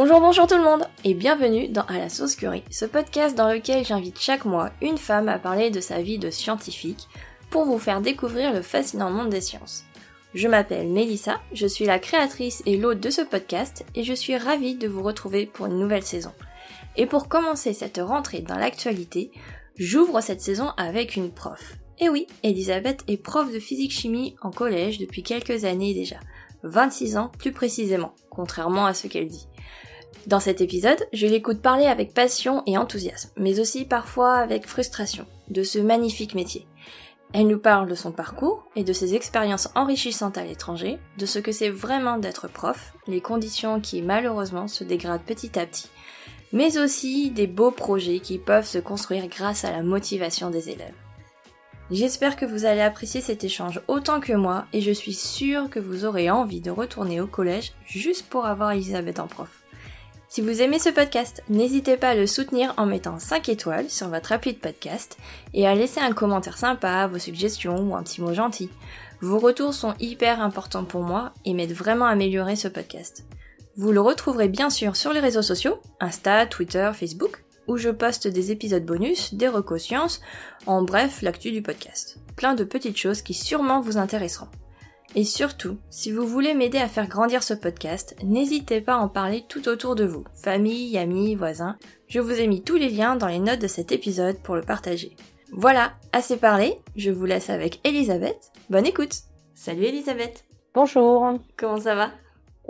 Bonjour, bonjour tout le monde et bienvenue dans À la sauce curry, ce podcast dans lequel j'invite chaque mois une femme à parler de sa vie de scientifique pour vous faire découvrir le fascinant monde des sciences. Je m'appelle Mélissa, je suis la créatrice et l'hôte de ce podcast et je suis ravie de vous retrouver pour une nouvelle saison. Et pour commencer cette rentrée dans l'actualité, j'ouvre cette saison avec une prof. Et oui, Elisabeth est prof de physique-chimie en collège depuis quelques années déjà. 26 ans plus précisément, contrairement à ce qu'elle dit. Dans cet épisode, je l'écoute parler avec passion et enthousiasme, mais aussi parfois avec frustration, de ce magnifique métier. Elle nous parle de son parcours et de ses expériences enrichissantes à l'étranger, de ce que c'est vraiment d'être prof, les conditions qui malheureusement se dégradent petit à petit, mais aussi des beaux projets qui peuvent se construire grâce à la motivation des élèves. J'espère que vous allez apprécier cet échange autant que moi et je suis sûre que vous aurez envie de retourner au collège juste pour avoir Elisabeth en prof. Si vous aimez ce podcast, n'hésitez pas à le soutenir en mettant 5 étoiles sur votre appli de podcast et à laisser un commentaire sympa, vos suggestions ou un petit mot gentil. Vos retours sont hyper importants pour moi et m'aident vraiment à améliorer ce podcast. Vous le retrouverez bien sûr sur les réseaux sociaux, Insta, Twitter, Facebook, où je poste des épisodes bonus, des recosciences, en bref l'actu du podcast. Plein de petites choses qui sûrement vous intéresseront. Et surtout, si vous voulez m'aider à faire grandir ce podcast, n'hésitez pas à en parler tout autour de vous, famille, amis, voisins. Je vous ai mis tous les liens dans les notes de cet épisode pour le partager. Voilà, assez parlé, je vous laisse avec Elisabeth. Bonne écoute Salut Elisabeth Bonjour Comment ça va?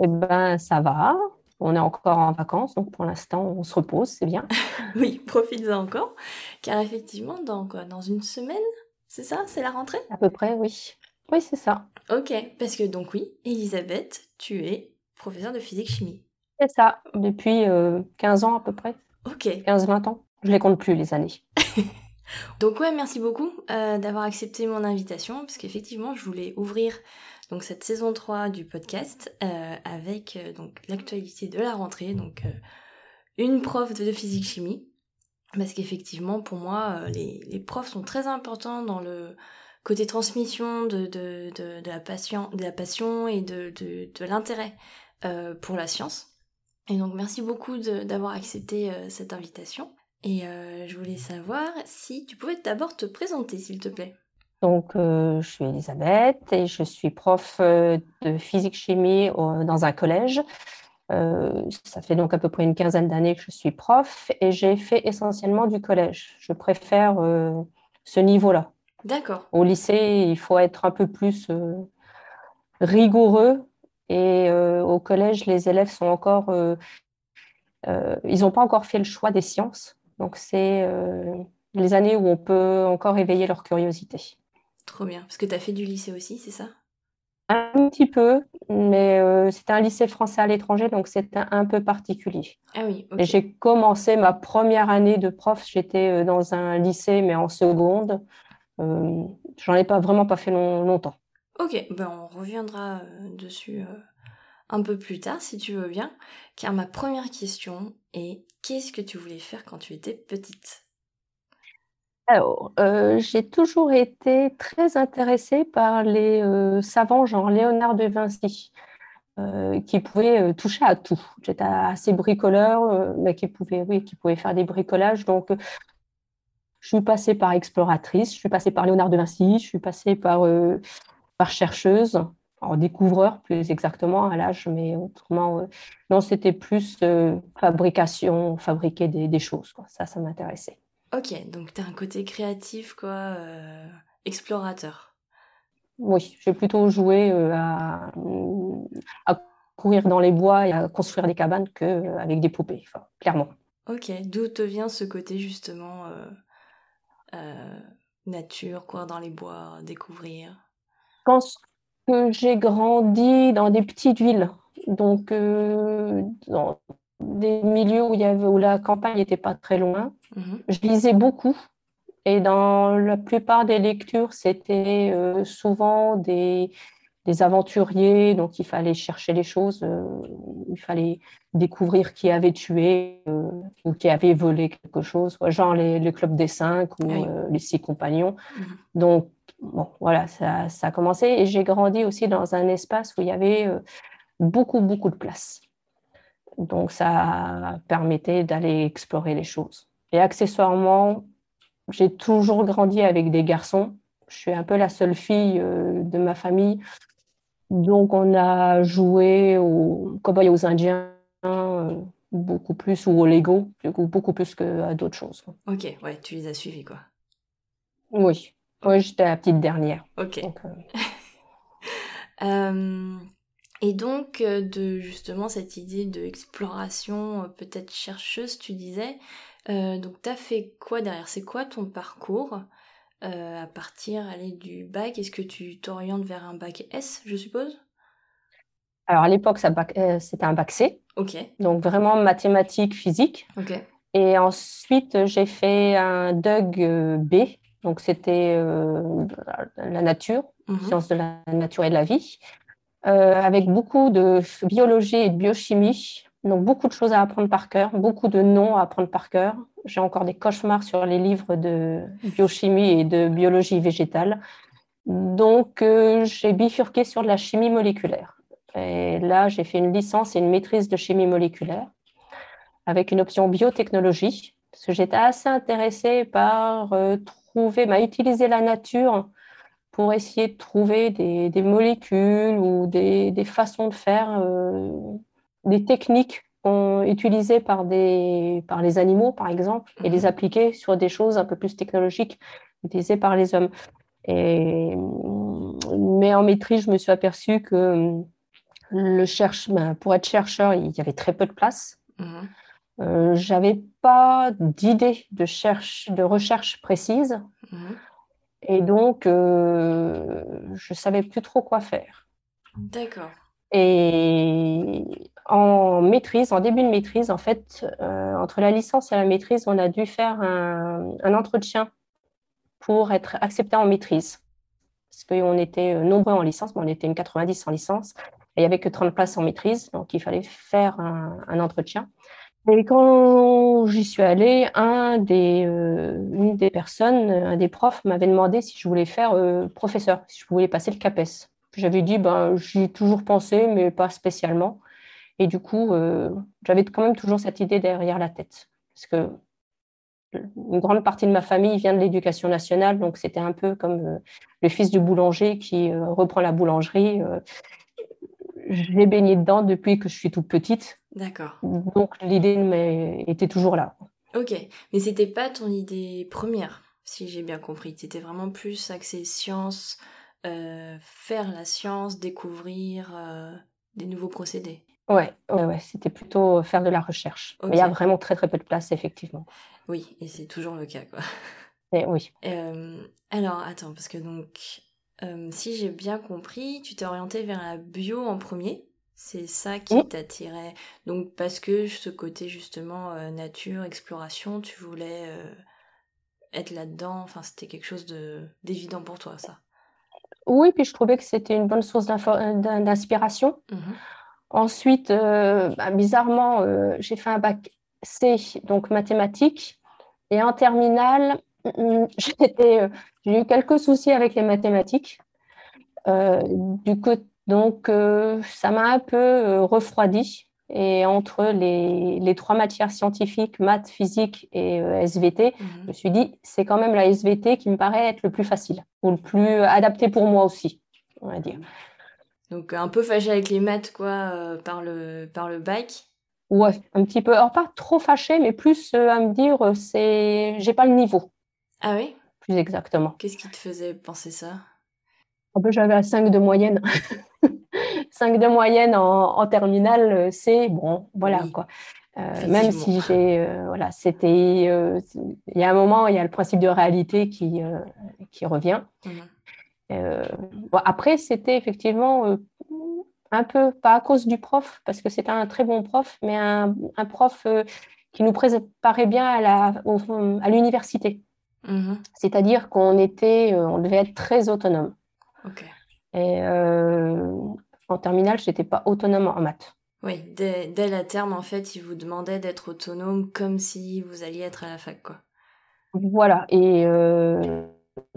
Eh ben ça va, on est encore en vacances, donc pour l'instant on se repose, c'est bien. oui, profitez encore, car effectivement, dans quoi? Dans une semaine? C'est ça? C'est la rentrée? À peu près, oui. Oui, c'est ça. Ok, parce que donc oui, Elisabeth, tu es professeure de physique-chimie. C'est ça, depuis 15 euh, ans à peu près. Ok. 15-20 ans. Je les compte plus les années. donc ouais, merci beaucoup euh, d'avoir accepté mon invitation, parce qu'effectivement, je voulais ouvrir donc cette saison 3 du podcast euh, avec donc l'actualité de la rentrée, donc une prof de physique-chimie. Parce qu'effectivement, pour moi, les, les profs sont très importants dans le côté transmission de, de, de, la, passion, de la passion et de, de l'intérêt euh, pour la science. Et donc merci beaucoup d'avoir accepté euh, cette invitation. Et euh, je voulais savoir si tu pouvais d'abord te présenter, s'il te plaît. Donc, je suis Elisabeth et je suis prof de physique-chimie dans un collège. ça fait donc à peu près une quinzaine d'années que je suis prof et j'ai fait essentiellement du collège. Je préfère ce niveau-là. D'accord. Au lycée, il faut être un peu plus euh, rigoureux et euh, au collège, les élèves sont encore, euh, ils n'ont pas encore fait le choix des sciences. Donc c'est les années où on peut encore éveiller leur curiosité. Trop bien, parce que tu as fait du lycée aussi, c'est ça? Un petit peu, mais c'était un lycée français à l'étranger, donc c'était un peu particulier. Ah oui. J'ai commencé ma première année de prof, j'étais dans un lycée, mais en seconde. Euh, j'en ai pas vraiment pas fait longtemps. Ok, ben on reviendra euh, dessus euh, un peu plus tard si tu veux bien, car ma première question est qu'est-ce que tu voulais faire quand tu étais petite? Alors, j'ai toujours été très intéressée par les savants genre Léonard de Vinci, qui pouvaient toucher à tout. J'étais assez bricoleur, mais qui pouvait, oui, qui pouvait faire des bricolages. Donc, je suis passée par exploratrice, je suis passée par Léonard de Vinci, je suis passée par, euh, par chercheuse, en découvreur plus exactement à l'âge, mais autrement, euh, non, c'était plus euh, fabrication, fabriquer des, des choses. Quoi. Ça, ça m'intéressait. Ok, donc tu as un côté créatif, quoi, explorateur. Oui, j'ai plutôt joué à, à courir dans les bois et à construire des cabanes qu'avec des poupées, enfin, clairement. Ok, d'où te vient ce côté justement euh, nature, quoi, dans les bois, découvrir Je pense que j'ai grandi dans des petites villes, donc euh, dans des milieux où, il y avait, où la campagne n'était pas très loin. Mhm. Je lisais beaucoup et dans la plupart des lectures, c'était euh, souvent des, des aventuriers, donc il fallait chercher les choses, il fallait découvrir qui avait tué euh, ou qui avait volé quelque chose, genre les, clubs des cinq ou euh, les six compagnons. Mhm. Donc, bon, voilà, ça, ça, a commencé. Et j'ai grandi aussi dans un espace où il y avait euh, beaucoup, beaucoup de place. Donc, ça permettait d'aller explorer les choses. Et accessoirement, j'ai toujours grandi avec des garçons. Je suis un peu la seule fille euh, de ma famille. Donc, on a joué aux cowboys aux Indiens, euh, beaucoup plus, ou au Lego, beaucoup plus qu'à d'autres choses. Ok, ouais, tu les as suivis, quoi. Oui, oui j'étais la petite dernière. Ok. Euh, et donc, de justement cette idée d'exploration, peut-être chercheuse, tu disais, donc tu as fait quoi derrière? C'est quoi ton parcours? À partir aller du bac Est-ce que tu t'orientes vers un bac S, je suppose? Alors, à l'époque, c'était un bac C. OK. Donc, vraiment mathématiques, physique. OK. Et ensuite, j'ai fait un DUG B. Donc, c'était la nature, mmh sciences de la nature et de la vie, avec beaucoup de biologie et de biochimie. Donc, beaucoup de choses à apprendre par cœur, beaucoup de noms à apprendre par cœur. J'ai encore des cauchemars sur les livres de biochimie et de biologie végétale. Donc, j'ai bifurqué sur la chimie moléculaire. Et là, j'ai fait une licence et une maîtrise de chimie moléculaire avec une option biotechnologie, parce que j'étais assez intéressée par euh, trouver, bah, utiliser la nature pour essayer de trouver des, molécules ou des, façons de faire, euh, des techniques utilisées par, des, par les animaux, par exemple, et les mhm. appliquer sur des choses un peu plus technologiques utilisées par les hommes. Et, mais en maîtrise, je me suis aperçue que le cherche, ben, pour être chercheur, il y avait très peu de place. Mhm. Euh, j'avais pas d'idée de, de recherche précise. Mhm. Et donc, euh, je savais plus trop quoi faire. D'accord. Et en maîtrise, en début de maîtrise, en fait, euh, entre la licence et la maîtrise, on a dû faire un, entretien pour être accepté en maîtrise. Parce qu'on était nombreux en licence, mais on était une 90 en licence il n'y avait que 30 places en maîtrise, donc il fallait faire un, entretien. Et quand j'y suis allée, un des, euh, une des personnes, un des profs m'avait demandé si je voulais faire euh, professeur, si je voulais passer le CAPES. J'avais dit, ben, j'y ai toujours pensé, mais pas spécialement. Et du coup, euh, j'avais quand même toujours cette idée derrière la tête. Parce que une grande partie de ma famille vient de l'éducation nationale, donc c'était un peu comme le fils du boulanger qui reprend la boulangerie j'ai baigné dedans depuis que je suis toute petite. D'accord. Donc l'idée était toujours là. Ok, mais c'était pas ton idée première, si j'ai bien compris. C'était vraiment plus axé science, euh, faire la science, découvrir euh, des nouveaux procédés. Ouais, ouais, ouais. c'était plutôt faire de la recherche. Mais il y a vraiment très très peu de place, effectivement. Oui, et c'est toujours le cas, quoi. Et oui. Euh, alors, attends, parce que donc, euh, si j'ai bien compris, tu t'es orienté vers la bio en premier. C'est ça qui t'attirait. Donc parce que ce côté justement euh, nature, exploration, tu voulais euh, être là-dedans. Enfin, c'était quelque chose d'évident pour toi, ça. Oui, puis je trouvais que c'était une bonne source d'inspiration. Mmh Ensuite, bah, bizarrement, j'ai fait un bac C, donc mathématiques. Et en terminale, mm, j'étais j'ai eu quelques soucis avec les mathématiques. Euh, du coup, donc, euh, ça m'a un peu euh, refroidi. Et entre les, les, trois matières scientifiques, maths, physique et SVT, mhm. je me suis dit, c'est quand même la SVT qui me paraît être le plus facile, ou le plus adapté pour moi aussi, on va dire. Donc, un peu fâché avec les maths, quoi, par, le, par le bac Ouais, un petit peu. Alors, pas trop fâché, mais plus à me dire, c'est j'ai pas le niveau. Ah oui exactement. Qu'est-ce qui te faisait penser ça? Un peu, j'avais 5 de moyenne. 5 de moyenne en, terminale, euh, c'est bon, voilà quoi. Euh, même si j'ai, euh, voilà, c'était, il y a un moment, il y a le principe de réalité qui, qui revient. Mhm. après, c'était effectivement un peu, pas à cause du prof, parce que c'était un très bon prof, mais un, un prof qui nous préparait bien à, l'université. Mmh C'est-à-dire qu'on était, euh, on devait être très autonome. Et euh, en terminale, je n'étais pas autonome en maths. Oui, dès, la terme, en fait, il vous demandait d'être autonome comme si vous alliez être à la fac, quoi. Voilà, et euh,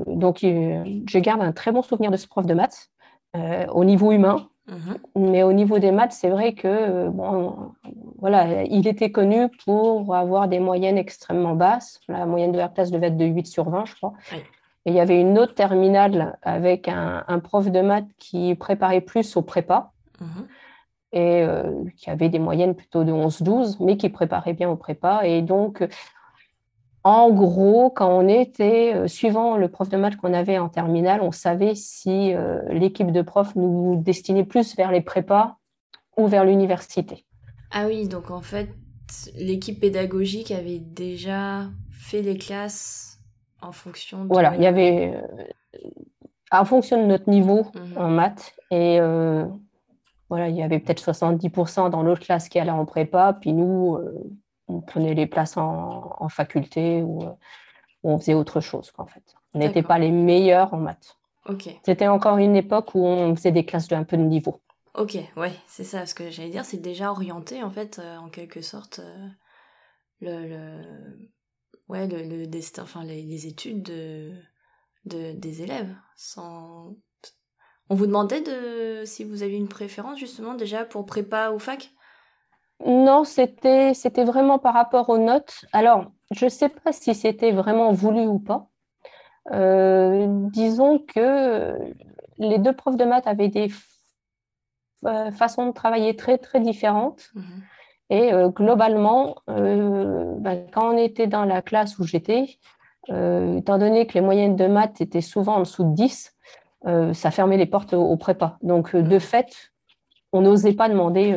donc je garde un très bon souvenir de ce prof de maths au niveau humain. Mhm. Mais au niveau des maths, c'est vrai que bon, voilà, il était connu pour avoir des moyennes extrêmement basses. La moyenne de la classe devait être de 8 sur 20, je crois. Et il y avait une autre terminale avec un, prof de maths qui préparait plus au prépa mhm. et euh, qui avait des moyennes plutôt de 11-12, mais qui préparait bien au prépa. Et donc, en gros, quand on était, euh, suivant le prof de maths qu'on avait en terminale, on savait si euh, l'équipe de profs nous destinait plus vers les prépas ou vers l'université. Ah oui, donc en fait, l'équipe pédagogique avait déjà fait les classes en fonction de... Voilà, il y avait... Euh, en fonction de notre niveau mhm. en maths. Et voilà, il y avait peut-être 70% dans l'autre classe qui allait en prépa, puis nous, on prenait les places en, faculté euh, ou, on faisait autre chose. En fait. On n'était pas les meilleurs en maths. C'était encore une époque où on faisait des classes de un peu de niveau. Ok, ouais, c'est ça. Ce que j'allais dire, c'est déjà orienté, en fait, euh, en quelque sorte, euh, le, ouais, le, destin, enfin, les, études de, des élèves. Sans... On vous demandait de si vous aviez une préférence, justement, déjà pour prépa ou fac? Non, c'était, c'était vraiment par rapport aux notes. Alors, je ne sais pas si c'était vraiment voulu ou pas. Euh, disons que les deux profs de maths avaient des euh, façons de travailler très, très différentes. Mhm. Et euh, globalement, ben, quand on était dans la classe où j'étais, étant donné que les moyennes de maths étaient souvent en dessous de 10, ça fermait les portes au, prépa. Donc, de mhm. fait, on n'osait pas demander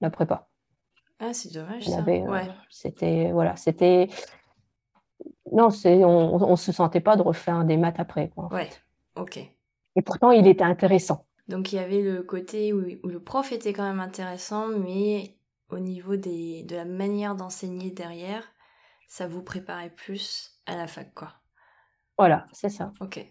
la prépa. Ah, c'est dommage. Ça. Euh, c'était voilà, c'était non, c'est on, on se sentait pas de refaire des maths après. Quoi, ouais. Ok. Et pourtant, il était intéressant. Donc il y avait le côté où, le prof était quand même intéressant, mais au niveau des, de la manière d'enseigner derrière, ça vous préparait plus à la fac, quoi. Voilà, c'est ça. Ok.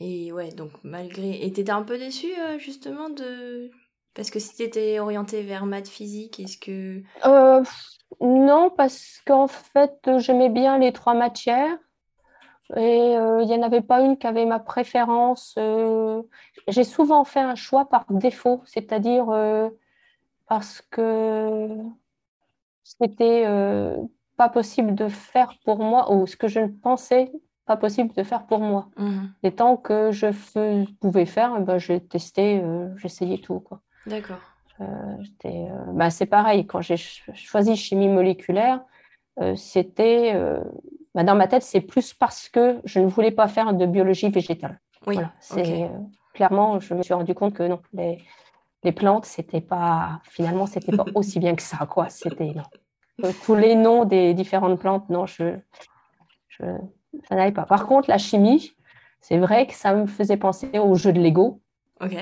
Et ouais, donc malgré... Et t'étais un peu déçu euh, justement de parce que si tu étais orienté vers maths physique, est-ce que... Euh, non, parce qu'en fait, j'aimais bien les trois matières. Et euh, il n'y en avait pas une qui avait ma préférence. Euh, j'ai souvent fait un choix par défaut, c'est-à-dire parce que c'était pas possible de faire pour moi, ou ce que je pensais pas possible de faire pour moi. Mmh. Et tant que je pouvais faire, ben, j'ai testé, j'essayais tout. Quoi. D'accord. Euh, euh, bah, c'est pareil, quand j'ai choisi chimie moléculaire, euh, c'était. Bah, dans ma tête, c'est plus parce que je ne voulais pas faire de biologie végétale. Oui. c'est, clairement, je me suis rendu compte que non, les, les plantes, c'était pas. Finalement, c'était pas aussi bien que ça, quoi. C'était. tous les noms des différentes plantes, non, je, je ça n'allait pas. Par contre, la chimie, c'est vrai que ça me faisait penser au jeu de Lego. Ok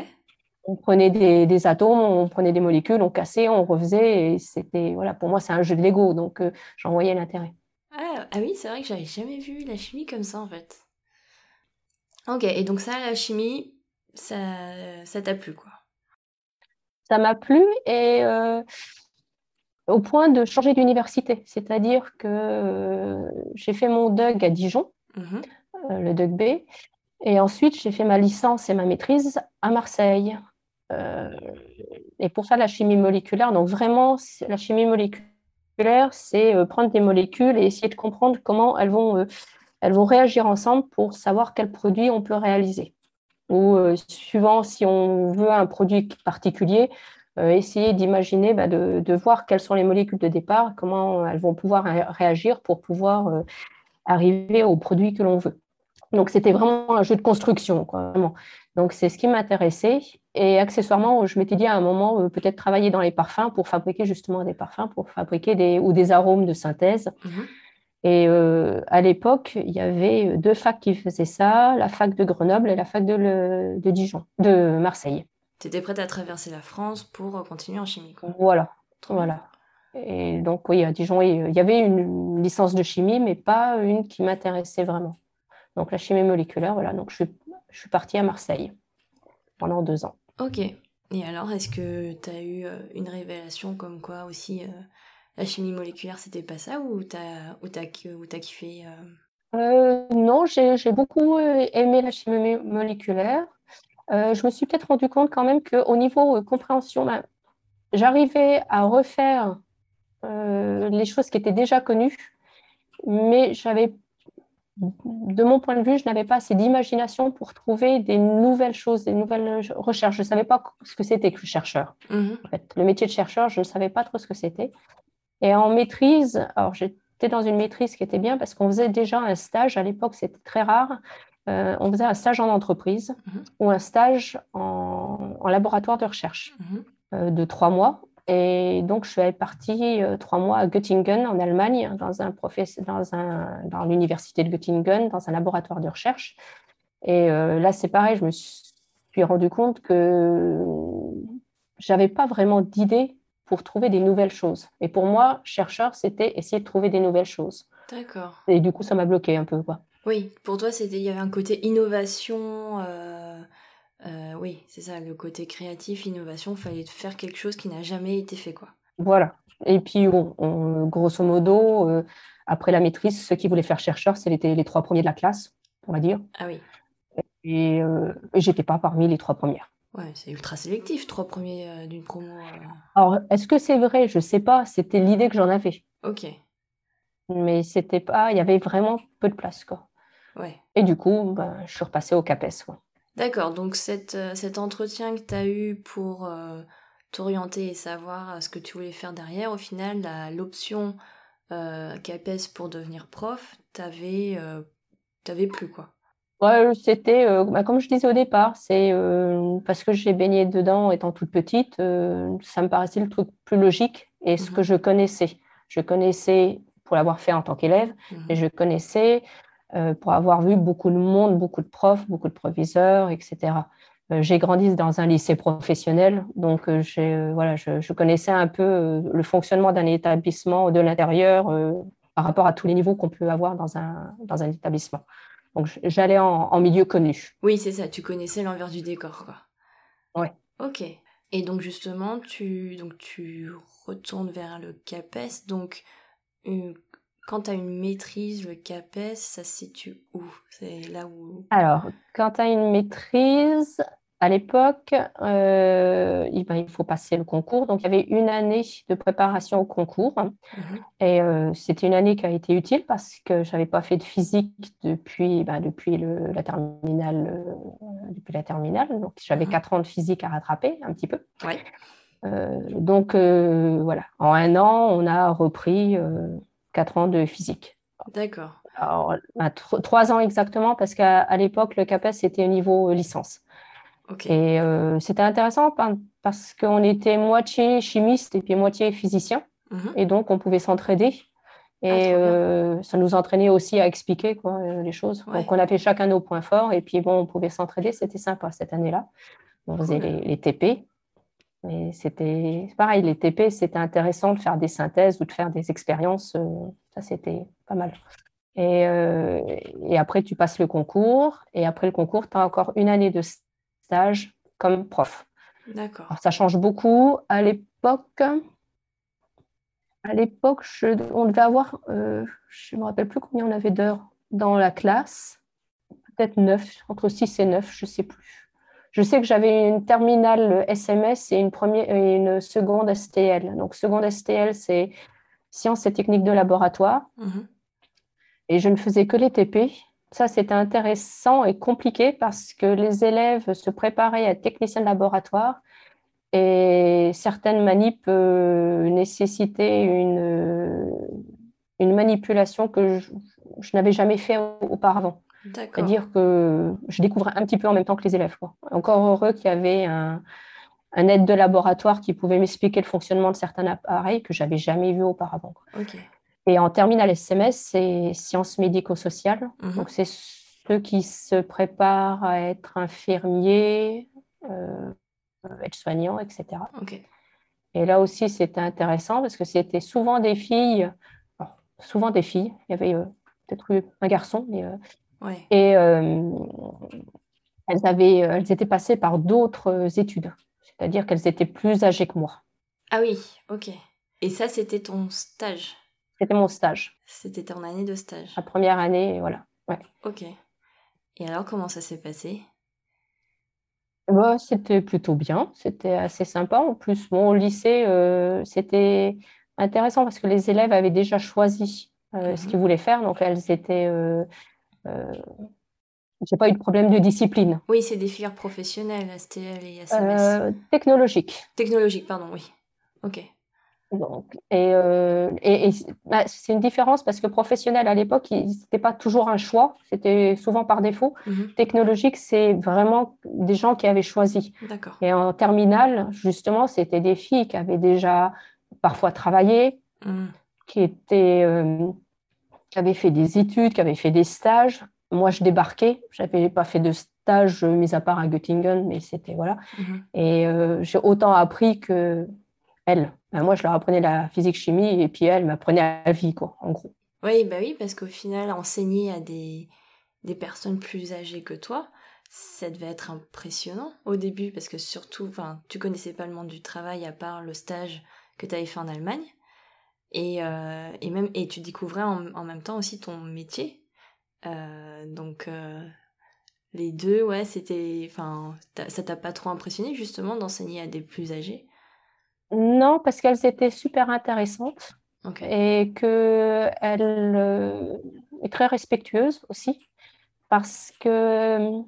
on prenait des, atomes, on prenait des molécules, on cassait, on refaisait. Et c'était, voilà, pour moi, c'est un jeu de Lego, donc euh, j'en voyais l'intérêt. Ah, ah, oui, c'est vrai que j'avais jamais vu la chimie comme ça, en fait. Ok, et donc ça, la chimie, ça, ça t'a plu, quoi Ça m'a plu et euh, au point de changer d'université. C'est-à-dire que euh, j'ai fait mon DUG à Dijon, mhm. le DUG B, et ensuite j'ai fait ma licence et ma maîtrise à Marseille. Euh, et pour faire la chimie moléculaire, donc vraiment, la chimie moléculaire, c'est euh, prendre des molécules et essayer de comprendre comment elles vont, euh, elles vont réagir ensemble pour savoir quel produit on peut réaliser. Ou suivant si on veut un produit particulier, essayer d'imaginer, bah, de, de, voir quelles sont les molécules de départ, comment elles vont pouvoir réagir pour pouvoir arriver au produit que l'on veut. Donc, c'était vraiment un jeu de construction, quoi, vraiment. Donc, c'est ce qui m'intéressait. Et accessoirement, je m'étais dit à un moment, euh, peut-être travailler dans les parfums pour fabriquer justement des parfums, pour fabriquer des, ou des arômes de synthèse. Mhm. Et euh, à l'époque, il y avait deux facs qui faisaient ça, la fac de Grenoble et la fac de, de Dijon, de Marseille. Tu étais prête à traverser la France pour euh, continuer en chimie. Quoi. Voilà, voilà. Et donc, oui, à Dijon, il y avait une licence de chimie, mais pas une qui m'intéressait vraiment. Donc la chimie moléculaire, voilà. Donc je, je suis partie à Marseille pendant deux ans. Ok. Et alors, est-ce que tu as eu euh, une révélation comme quoi aussi euh, la chimie moléculaire, c'était pas ça ou t'as ou as, kiffé euh? Non, j'ai beaucoup aimé la chimie moléculaire. je me suis peut-être rendu compte quand même qu'au niveau compréhension, ben, j'arrivais à refaire les choses qui étaient déjà connues, mais j'avais de mon point de vue, je n'avais pas assez d'imagination pour trouver des nouvelles choses, des nouvelles recherches. Je ne savais pas ce que c'était que le chercheur. Mhm. En fait, le métier de chercheur, je ne savais pas trop ce que c'était. Et en maîtrise, alors j'étais dans une maîtrise qui était bien parce qu'on faisait déjà un stage. À l'époque, c'était très rare. Euh, on faisait un stage en entreprise mhm. ou un stage en, laboratoire de recherche mhm. euh, de trois mois et donc, je suis partie euh, trois mois à Göttingen, en Allemagne, dans, un dans, un, dans l'université de Göttingen, dans un laboratoire de recherche. Et euh, là, c'est pareil, je me suis rendu compte que j'avais pas vraiment d'idée pour trouver des nouvelles choses. Et pour moi, chercheur, c'était essayer de trouver des nouvelles choses. D'accord. Et du coup, ça m'a bloqué un peu. Quoi. Oui, pour toi, c'était il y avait un côté innovation. Euh, euh, oui, c'est ça, le côté créatif, innovation, fallait faire quelque chose qui n'a jamais été fait, quoi. Voilà. Et puis, grosso modo, euh, après la maîtrise, ceux qui voulaient faire chercheur, c'était les trois premiers de la classe, on va dire. Ah oui. Et, euh, j'étais pas parmi les trois premières. Ouais, c'est ultra sélectif, trois premiers d'une promo. Alors, est-ce que c'est vrai? Je sais pas. C'était l'idée que j'en avais. Ok. Mais c'était pas. Il y avait vraiment peu de place, quoi. Ouais. Et du coup, ben, je suis repassée au CAPES. Quoi. D'accord, donc euh, cet entretien que tu as eu pour euh, t'orienter et savoir euh, ce que tu voulais faire derrière, au final, l'option CAPES pour devenir prof, t'avais t'avais plus quoi. Ouais, c'était, bah, comme je disais au départ, c'est parce que j'ai baigné dedans étant toute petite, ça me paraissait le truc plus logique et ce que je connaissais. Je connaissais pour l'avoir fait en tant qu'élève, mmh et je connaissais euh, pour avoir vu beaucoup de monde, beaucoup de profs, beaucoup de proviseurs, etc. Euh, j'ai grandi dans un lycée professionnel, donc euh, voilà, je, connaissais un peu le fonctionnement d'un établissement de l'intérieur par rapport à tous les niveaux qu'on peut avoir dans un, dans un établissement. Donc j'allais en, milieu connu. Oui, c'est ça, tu connaissais l'envers du décor. Ouais. Ok. Et donc justement, tu, donc, tu retournes vers le CAPES. Donc, quand tu as une maîtrise, le CAPES, ça se situe où? C'est là où Alors, quand tu as une maîtrise, à l'époque, euh, il faut passer le concours. Donc, il y avait une année de préparation au concours. Mhm. Et euh, c'était une année qui a été utile parce que je n'avais pas fait de physique depuis, ben, depuis la terminale. Euh, depuis la terminale. Donc, j'avais mhm. quatre ans de physique à rattraper, un petit peu. Ouais. donc, voilà. En un an, on a repris 4 ans de physique. D'accord. Alors, bah, trois ans exactement, parce qu'à l'époque, le CAPES, c'était au niveau euh, licence. Et euh, c'était intéressant parce qu'on était moitié chimiste et puis moitié physicien. Mhm. Et donc, on pouvait s'entraider. Ah, et euh, ça nous entraînait aussi à expliquer quoi, les choses. Donc, on avait chacun nos points forts. Et puis, bon, on pouvait s'entraider. C'était sympa cette année-là. On faisait les, TP. Et c'était pareil, les TP, c'était intéressant de faire des synthèses ou de faire des expériences. Euh, ça, c'était pas mal. Et, euh, et, après, tu passes le concours. Et après le concours, tu as encore une année de stage comme prof. D'accord. Ça change beaucoup. À l'époque, à l'époque, on devait avoir, euh, je ne me rappelle plus combien on avait d'heures dans la classe. Peut-être 9, entre 6 et 9, je ne sais plus. Je sais que j'avais une terminale SMS et une, première, une seconde STL. Donc, seconde STL, c'est sciences et techniques de laboratoire. Mhm. Et je ne faisais que les TP. Ça, c'était intéressant et compliqué parce que les élèves se préparaient à technicien de laboratoire et certaines manips euh, nécessitaient une, une manipulation que je, je n'avais jamais fait auparavant. C'est-à-dire que je découvrais un petit peu en même temps que les élèves. Encore heureux qu'il y avait un, aide de laboratoire qui pouvait m'expliquer le fonctionnement de certains appareils que j'avais jamais vu auparavant. Et en terminale SMS, c'est sciences médico-sociales. Mhm. Donc, c'est ceux qui se préparent à être infirmiers, euh, être soignants, etc. Et là aussi, c'était intéressant parce que c'était souvent des filles, souvent des filles, il y avait euh, peut-être eu un garçon, mais euh, et euh, elles, avaient, euh, elles étaient passées par d'autres euh, études, c'est-à-dire qu'elles étaient plus âgées que moi. Ah oui, ok. Et ça, c'était ton stage? C'était mon stage. C'était ton année de stage La première année, voilà. Ouais. Ok. Et alors, comment ça s'est passé? Bah, C'était plutôt bien, c'était assez sympa. En plus, mon lycée, euh, c'était intéressant parce que les élèves avaient déjà choisi euh, ce mhm. qu'ils voulaient faire, donc elles étaient. Euh, j'ai pas eu de problème de discipline. Oui, c'est des filières professionnelles, STL et SMS. technologiques. Technologiques, pardon, oui. Ok. Donc, et, euh, et, bah, c'est une différence parce que professionnel à l'époque, n'était pas toujours un choix, c'était souvent par défaut. Mhm. Technologique, c'est vraiment des gens qui avaient choisi. Et en terminale, justement, c'était des filles qui avaient déjà parfois travaillé, mhm. qui, étaient, euh, qui avaient fait des études, qui avaient fait des stages. Moi, je débarquais, je n'avais pas fait de stage, mis à part à Göttingen, mais c'était voilà. Mhm. Et euh, j'ai autant appris que elle. Ben, moi, je leur apprenais la physique-chimie et puis elle m'apprenait la vie, quoi, en gros. Oui, bah oui, parce qu'au final, enseigner à des, des personnes plus âgées que toi, ça devait être impressionnant au début, parce que surtout, tu connaissais pas le monde du travail à part le stage que tu avais fait en Allemagne. Et, euh, et, même, et tu découvrais en, même temps aussi ton métier. Euh, donc, euh, les deux, ouais, c'était. Enfin, ça t'a pas trop impressionné justement d'enseigner à des plus âgés? Non, parce qu'elles étaient super intéressantes et qu'elle euh, est très respectueuse aussi parce que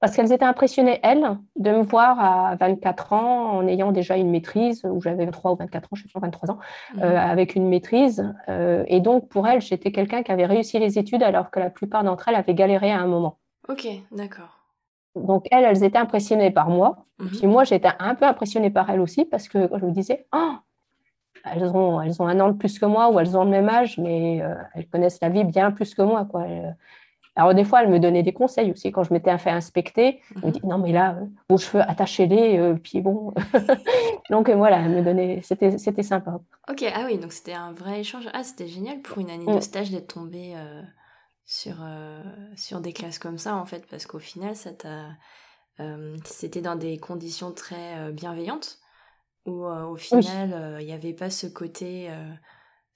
parce qu'elles étaient impressionnées, elles, de me voir à 24 ans en ayant déjà une maîtrise, où j'avais 23 ou 24 ans, je sais pas, 23 ans, mhm. euh, avec une maîtrise. Euh, et donc, pour elles, j'étais quelqu'un qui avait réussi les études alors que la plupart d'entre elles avaient galéré à un moment. Ok, d'accord. Donc, elles, elles étaient impressionnées par moi. Et puis mhm. moi, j'étais un peu impressionnée par elles aussi parce que je me disais, oh, elles, ont, elles ont un an de plus que moi ou elles ont le même âge, mais euh, elles connaissent la vie bien plus que moi. Quoi. Alors, des fois, elles me donnaient des conseils aussi. Quand je m'étais fait inspecter, elles me mhm. disaient, non, mais là, vos cheveux, attachez-les, euh, puis bon. donc, euh, voilà, elles me donnaient, c'était, c'était sympa. Ok, ah oui, donc c'était un vrai échange. Ah, c'était génial pour une année de mm. stage d'être tombée sur, euh, sur des classes comme ça, en fait, parce qu'au final, ça t'a. Euh, c'était dans des conditions très euh, bienveillantes, où au final, il n'y avait pas ce côté.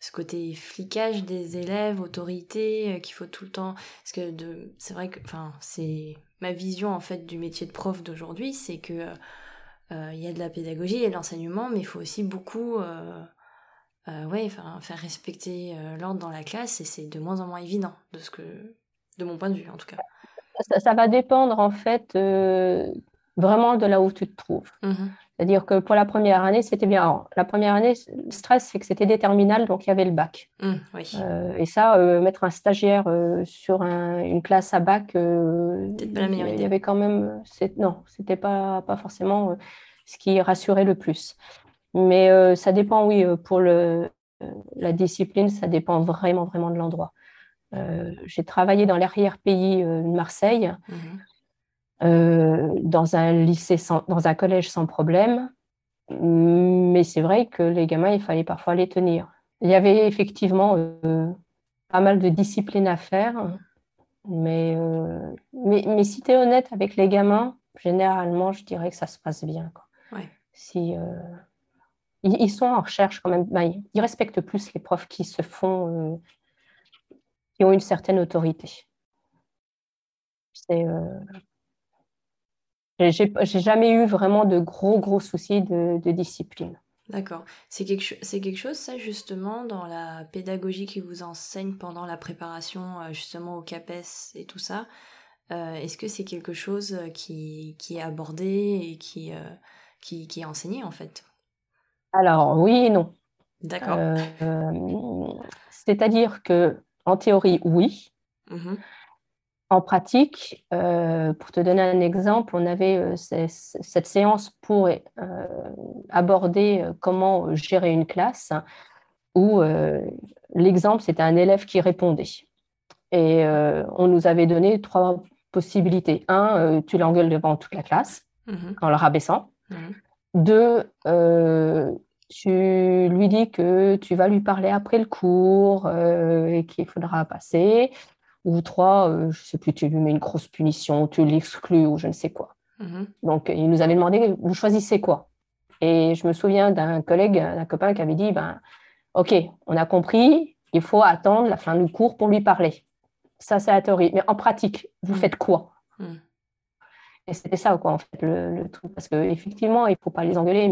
Ce côté flicage des élèves, autorité, qu'il faut tout le temps. Parce que de, c'est vrai que, enfin, c'est ma vision en fait du métier de prof d'aujourd'hui, c'est que il y a de la pédagogie et de l'enseignement, mais il faut aussi beaucoup euh, ouais, faire respecter euh, l'ordre dans la classe, et c'est de moins en moins évident, de, ce que, de mon point de vue en tout cas. Ça, va dépendre en fait euh, vraiment de là où tu te trouves. Mmh C'est-à-dire que pour la première année, c'était bien. la première année, le stress, c'est que c'était des terminales, donc il y avait le bac. Mmh, et ça, mettre un stagiaire sur une classe à bac, il y avait quand même. Non, c'était pas, pas forcément ce qui rassurait le plus. Mais euh, ça dépend, oui, euh, pour le, euh, la discipline, ça dépend vraiment, vraiment de l'endroit. j'ai travaillé dans l'arrière-pays de Marseille, mhm. Dans un lycée, dans un collège sans problème. Mais c'est vrai que les gamins, il fallait parfois les tenir. Il y avait effectivement pas mal de discipline à faire. Mais, mais, mais, si tu es honnête avec les gamins, généralement, je dirais que ça se passe bien. Quoi. Si, ils, sont en recherche quand même. Ben, ils respectent plus les profs qui se font, euh, qui ont une certaine autorité. Euh, j'ai jamais eu vraiment de gros, gros soucis de, discipline. D'accord. C'est quelque, quelque, chose, ça, justement, dans la pédagogie qui vous enseigne pendant la préparation, euh, justement, au CAPES et tout ça. Est-ce que c'est quelque chose qui, qui, est abordé et qui, qui, qui est enseigné, en fait? Alors, oui et non. D'accord. Euh, c'est-à-dire que, en théorie, oui. Mhm. En pratique, euh, pour te donner un exemple, on avait euh, cette séance pour aborder comment gérer une classe, où l'exemple, c'était un élève qui répondait. Et on nous avait donné trois possibilités. Un, tu l'engueules devant toute la classe, mhm. en le rabaissant. Mhm. Deux, tu lui dis que tu vas lui parler après le cours euh, et qu'il faudra passer. Ou trois, euh, je ne sais plus, tu lui mets une grosse punition, tu l'exclus ou je ne sais quoi. Mhm. Donc, il nous avait demandé, vous choisissez quoi? Et je me souviens d'un collègue, d'un copain qui avait dit, ben, OK, on a compris, il faut attendre la fin du cours pour lui parler. Ça, c'est la théorie. Mais en pratique, vous mhm. faites quoi? Mhm. c'était ça, quoi, en fait, le, truc. Parce qu'effectivement, il ne faut pas les engueuler,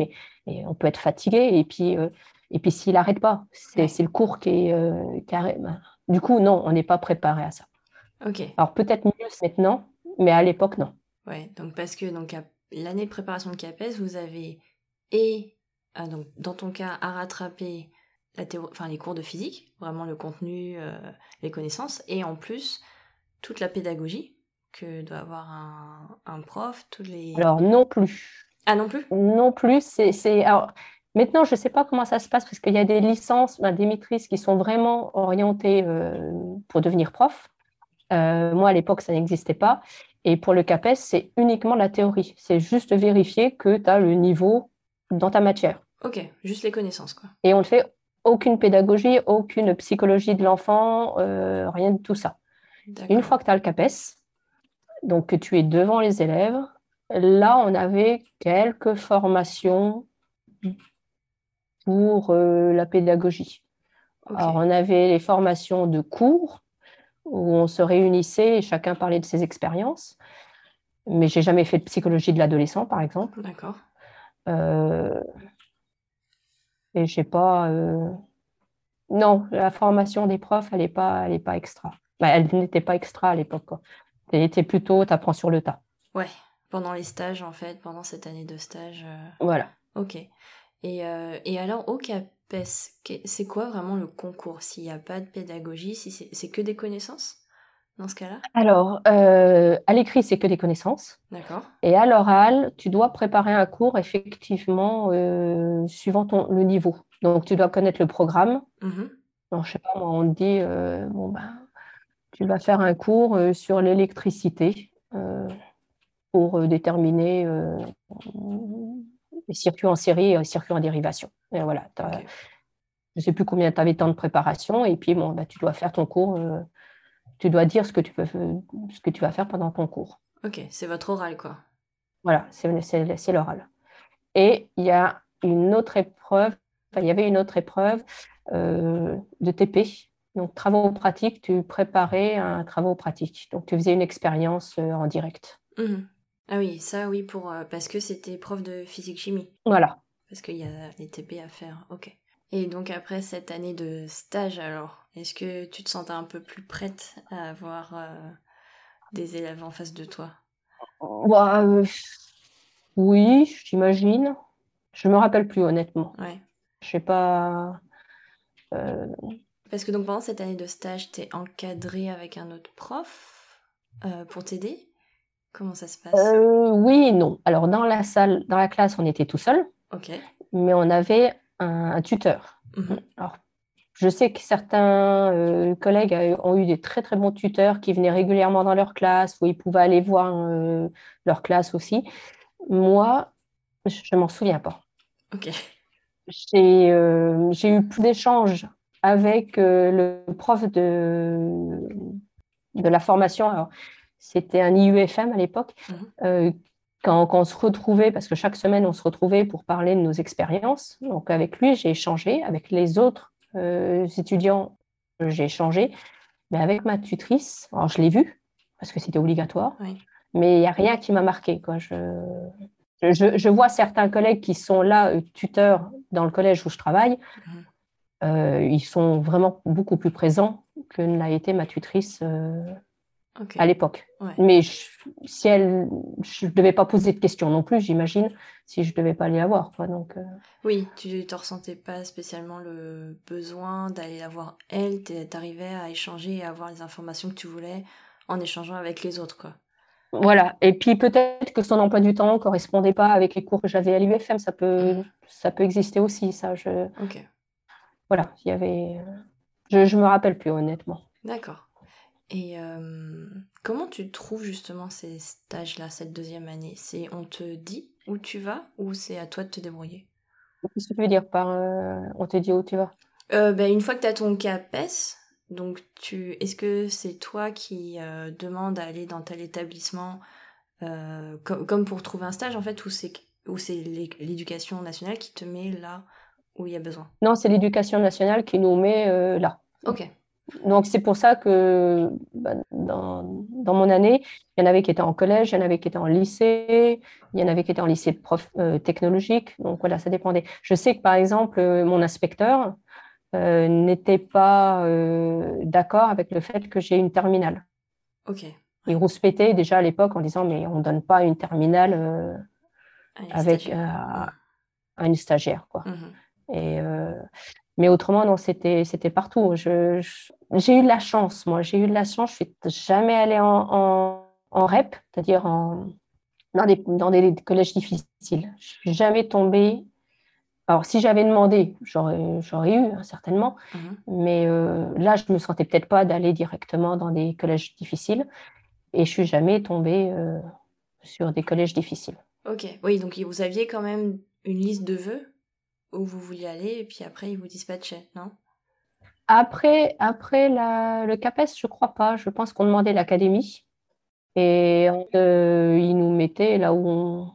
mais on peut être fatigué. Et puis, euh, et puis s'il n'arrête pas, c'est le cours qui est euh. Bah, du coup, non, on n'est pas préparé à ça. Ok. Alors peut-être mieux maintenant, mais à l'époque, non. Ouais, donc parce que donc, l'année de préparation de CAPES, vous avez et ah, donc, dans ton cas à rattraper la enfin, les cours de physique, vraiment le contenu, euh, les connaissances, et en plus toute la pédagogie que doit avoir un, prof, tous les... Alors non plus. Ah non plus? Non plus, c'est... Maintenant, je ne sais pas comment ça se passe parce qu'il y a des licences, ben, des maîtrises qui sont vraiment orientées euh, pour devenir prof. Euh, moi, à l'époque, ça n'existait pas. Et pour le CAPES, c'est uniquement la théorie. C'est juste vérifier que tu as le niveau dans ta matière. Ok, juste les connaissances, quoi. Et on ne fait aucune pédagogie, aucune psychologie de l'enfant, euh, rien de tout ça. Une fois que tu as le CAPES, donc que tu es devant les élèves, là, on avait quelques formations pour euh, la pédagogie. Alors, on avait les formations de cours où on se réunissait et chacun parlait de ses expériences. Mais j'ai jamais fait de psychologie de l'adolescent, par exemple. D'accord. Euh, et je sais pas. Euh, non, la formation des profs, elle n'est pas, elle est pas extra. Bah, elle n'était pas extra à l'époque. Elle était plutôt, tu apprends sur le tas. Ouais, pendant les stages, en fait, pendant cette année de stage. Euh, voilà. Ok. Et, et alors, au CAPES, c'est quoi vraiment le concours? S'il n'y a pas de pédagogie, si c'est que des connaissances dans ce cas-là? Alors, euh, à l'écrit, c'est que des connaissances. D'accord. Et à l'oral, tu dois préparer un cours effectivement euh, suivant ton, le niveau. Donc, tu dois connaître le programme. Mm je sais pas, moi, on te dit, euh, bon, ben, tu vas faire un cours sur l'électricité pour déterminer les circuits en série et les circuits en dérivation. Et voilà, je ne sais plus combien tu avais de temps de préparation. Et puis, bon, ben, tu dois faire ton cours tu dois dire ce que tu, peux, ce que tu vas faire pendant ton cours. Ok, c'est votre oral, quoi. Voilà, c'est l'oral. Et il y a une autre épreuve, il y avait une autre épreuve euh, de TP, donc travaux pratiques, tu préparais un travaux pratique. Donc tu faisais une expérience euh, en direct. Mhm. Ah oui, ça oui, pour, euh, parce que c'était prof de physique-chimie. Voilà. Parce qu'il y a les TP à faire, ok. Et donc après cette année de stage, alors, est-ce que tu te sentais un peu plus prête à avoir euh, des élèves en face de toi? Bah, euh, Oui, j'imagine. Je me rappelle plus honnêtement. Ouais. Je sais pas. Euh, Parce que donc pendant cette année de stage, tu es encadré avec un autre prof pour t'aider? Comment ça se passe? Oui et non. Alors dans la salle, dans la classe, on était tout seul. Ok. Mais on avait un, tuteur. Mhm. Alors, je sais que certains euh, collègues ont eu des très très bons tuteurs qui venaient régulièrement dans leur classe, où ils pouvaient aller voir euh, leur classe aussi. Moi, je ne m'en souviens pas. Ok. Euh, j'ai eu plus d'échanges avec le prof de, de la formation. C'était un IUFM à l'époque, mhm quand, on se retrouvait, parce que chaque semaine, on se retrouvait pour parler de nos expériences. Donc, avec lui, j'ai échangé. Avec les autres euh, étudiants, j'ai échangé. Mais avec ma tutrice, alors je l'ai vue, parce que c'était obligatoire, mais il n'y a rien qui m'a marqué. Quoi. Je, je, vois certains collègues qui sont là, euh, tuteurs, dans le collège où je travaille. Mhm. Euh, ils sont vraiment beaucoup plus présents que ne l'a été ma tutrice à l'époque. Mais si elle, je ne devais pas poser de questions non plus, j'imagine, si je ne devais pas aller la voir. Quoi, donc, euh. Oui, tu ne te ressentais pas spécialement le besoin d'aller la voir elle, tu arrivais à échanger et à avoir les informations que tu voulais en échangeant avec les autres. Quoi. Voilà, et puis peut-être que son emploi du temps ne correspondait pas avec les cours que j'avais à l'UFM, ça peut, mhm. ça peut exister aussi. Ça, je... Voilà, il y avait... Je ne me rappelle plus honnêtement. D'accord. Et euh, comment tu trouves justement ces stages-là, cette deuxième année? C'est on te dit où tu vas ou c'est à toi de te débrouiller? Qu'est-ce que tu veux dire par euh, on te dit où tu vas? Euh, ben, Une fois que tu as ton CAPES, donc tu, est-ce que c'est toi qui demande à aller dans tel établissement comme pour trouver un stage en fait, ou c'est, ou c'est l'éducation nationale qui te met là où il y a besoin? Non, c'est l'éducation nationale qui nous met là. Ok. Donc c'est pour ça que bah, dans, dans, mon année, il y en avait qui étaient en collège, il y en avait qui étaient en lycée, il y en avait qui étaient en lycée prof euh, technologique. Donc voilà, ça dépendait. Je sais que par exemple, euh, mon inspecteur euh, n'était pas d'accord avec le fait que j'ai une terminale. Ok. Il rouspétait déjà à l'époque en disant mais on ne donne pas une terminale avec à une stagiaire quoi. Mhm. Et mais autrement, non, c'était, c'était partout. J'ai eu de la chance, moi. J'ai eu de la chance. Je ne suis jamais allée en, en, REP, c'est-à-dire en, dans, des, dans des collèges difficiles. Je suis jamais tombée. Alors, si j'avais demandé, j'aurais, j'aurais eu, hein, certainement. Mhm. Mais euh, là, je ne me sentais peut-être pas d'aller directement dans des collèges difficiles. Et je suis jamais tombée euh, sur des collèges difficiles. Ok, oui, donc vous aviez quand même une liste de vœux? Où vous vouliez aller et puis après ils vous dispatchaient, non? Après, après la, le CAPES, je crois pas. Je pense qu'on demandait l'académie et euh, ils nous mettaient là où,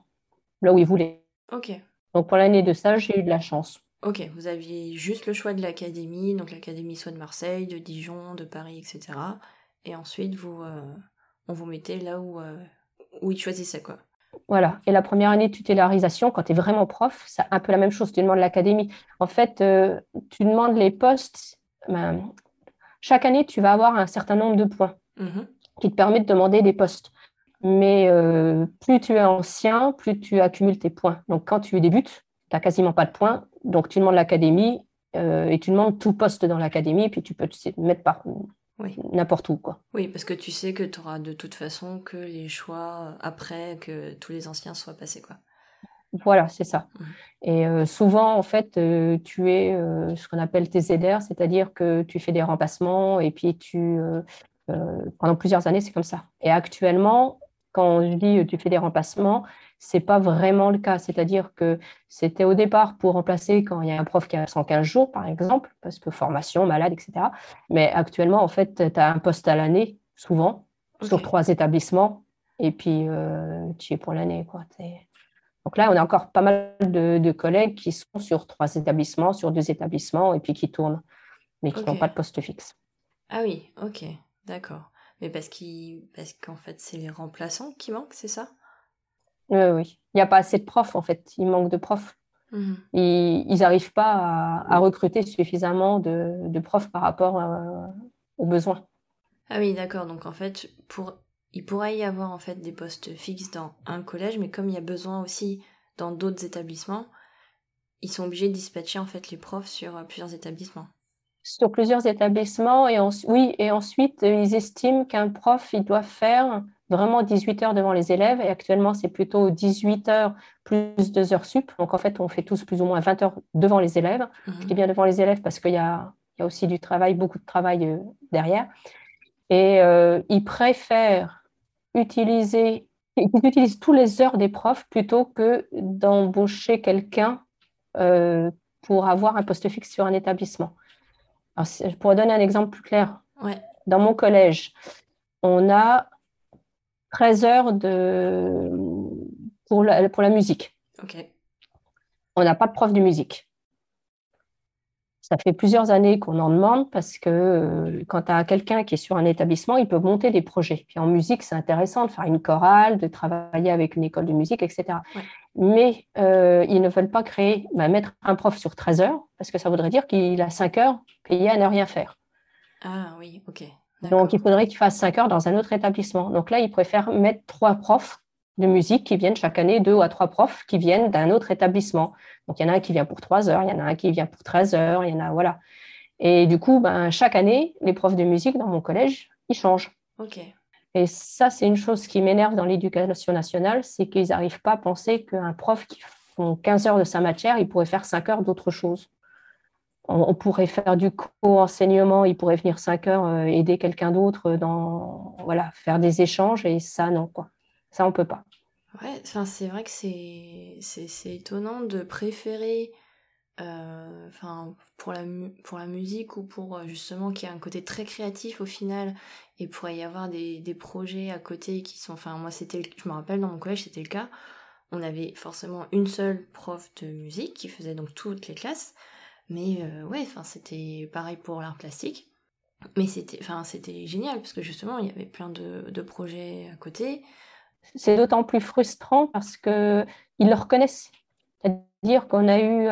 là où ils voulaient. Ok. Donc pour l'année de stage, j'ai eu de la chance. Ok, vous aviez juste le choix de l'académie, donc l'académie soit de Marseille, de Dijon, de Paris, etc. Et ensuite, vous, euh, on vous mettait là où, euh, où ils choisissaient, quoi. Voilà. Et la première année de tutélarisation, quand tu es vraiment prof, c'est un peu la même chose. Tu demandes l'académie. En fait, euh, tu demandes les postes. Ben, chaque année, tu vas avoir un certain nombre de points mhm. qui te permettent de demander des postes. Mais euh, plus tu es ancien, plus tu accumules tes points. Donc, quand tu débutes, tu n'as quasiment pas de points. Donc, tu demandes l'académie euh, et tu demandes tout poste dans l'académie. Puis, tu peux te mettre par, oui. n'importe où. Quoi. Oui, parce que tu sais que tu auras de toute façon que les choix après que tous les anciens soient passés. Quoi. Voilà, c'est ça. Mmh. Et euh, souvent, en fait, euh, tu es euh, ce qu'on appelle tes aideurs, c'est-à-dire que tu fais des remplacements et puis tu, pendant plusieurs années, c'est comme ça. Et actuellement, quand je dis tu fais des remplacements, c'est pas vraiment le cas. C'est-à-dire que c'était au départ pour remplacer quand il y a un prof qui a 115 jours, par exemple, parce que formation, malade, etc. Mais actuellement, en fait, tu as un poste à l'année, souvent, sur trois établissements, et puis euh, tu es pour l'année. Quoi. Donc là, on a encore pas mal de, collègues qui sont sur trois établissements, sur deux établissements, et puis qui tournent, mais qui n'ont pas de poste fixe. Ah oui, ok, d'accord. Mais parce qu'en fait, c'est les remplaçants qui manquent, c'est ça? Oui, oui. Il n'y a pas assez de profs, en fait. Il manque de profs. Mhm. ils n'arrivent pas à, recruter suffisamment de, profs par rapport aux besoins. Ah oui, d'accord. Donc, en fait, pour... il pourrait y avoir en fait des postes fixes dans un collège, mais comme il y a besoin aussi dans d'autres établissements, ils sont obligés de dispatcher en fait les profs sur euh, plusieurs établissements. Sur plusieurs établissements, et oui, et ensuite, ils estiment qu'un prof, il doit faire vraiment 18 heures devant les élèves. Et actuellement, c'est plutôt 18 heures plus 2 heures sup. Donc, en fait, on fait tous plus ou moins 20 heures devant les élèves. Je dis bien devant les élèves parce qu'il y a, y a, aussi du travail, beaucoup de travail euh, derrière. Et euh, ils préfèrent utiliser, ils utilisent tous les heures des profs plutôt que d'embaucher quelqu'un euh, pour avoir un poste fixe sur un établissement. Alors, je pourrais donner un exemple plus clair. Dans mon collège, on a 13 heures de... pour, la, pour la musique. On n'a pas de prof de musique. Ça fait plusieurs années qu'on en demande parce que euh, quand tu as quelqu'un qui est sur un établissement, il peut monter des projets. Puis en musique, c'est intéressant de faire une chorale, de travailler avec une école de musique, etc. Mais euh, ils ne veulent pas créer, bah, mettre un prof sur 13 heures parce que ça voudrait dire qu'il a 5 heures payées à ne rien faire. Ah oui, ok. Donc, il faudrait qu'il fasse cinq heures dans un autre établissement. Donc là, il préfère mettre trois profs de musique qui viennent chaque année, deux à trois profs qui viennent d'un autre établissement. Donc, il y en a un qui vient pour trois heures, il y en a un qui vient pour 13 heures, il y en a, voilà. Et du coup, ben, chaque année, les profs de musique dans mon collège, ils changent. OK. Et ça, c'est une chose qui m'énerve dans l'éducation nationale, c'est qu'ils n'arrivent pas à penser qu'un prof qui font 15 heures de sa matière, il pourrait faire 5 heures d'autre chose on, pourrait faire du co-enseignement, il pourrait venir cinq heures euh, aider quelqu'un d'autre dans voilà faire des échanges et ça non quoi, ça on peut pas. Ouais, c'est vrai que c'est c'est étonnant de préférer euh, enfin pour la pour la musique ou pour euh, justement qui a un côté très créatif au final et pourrait y avoir des, des projets à côté qui sont enfin moi c'était je me rappelle dans mon collège c'était le cas. On avait forcément une seule prof de musique qui faisait donc toutes les classes mais euh, ouais, enfin c'était pareil pour l'art plastique. Mais c'était, enfin, c'était génial parce que justement, il y avait plein de, de projets à côté. C'est d'autant plus frustrant parce qu'ils le reconnaissent. C'est-à-dire qu'on a eu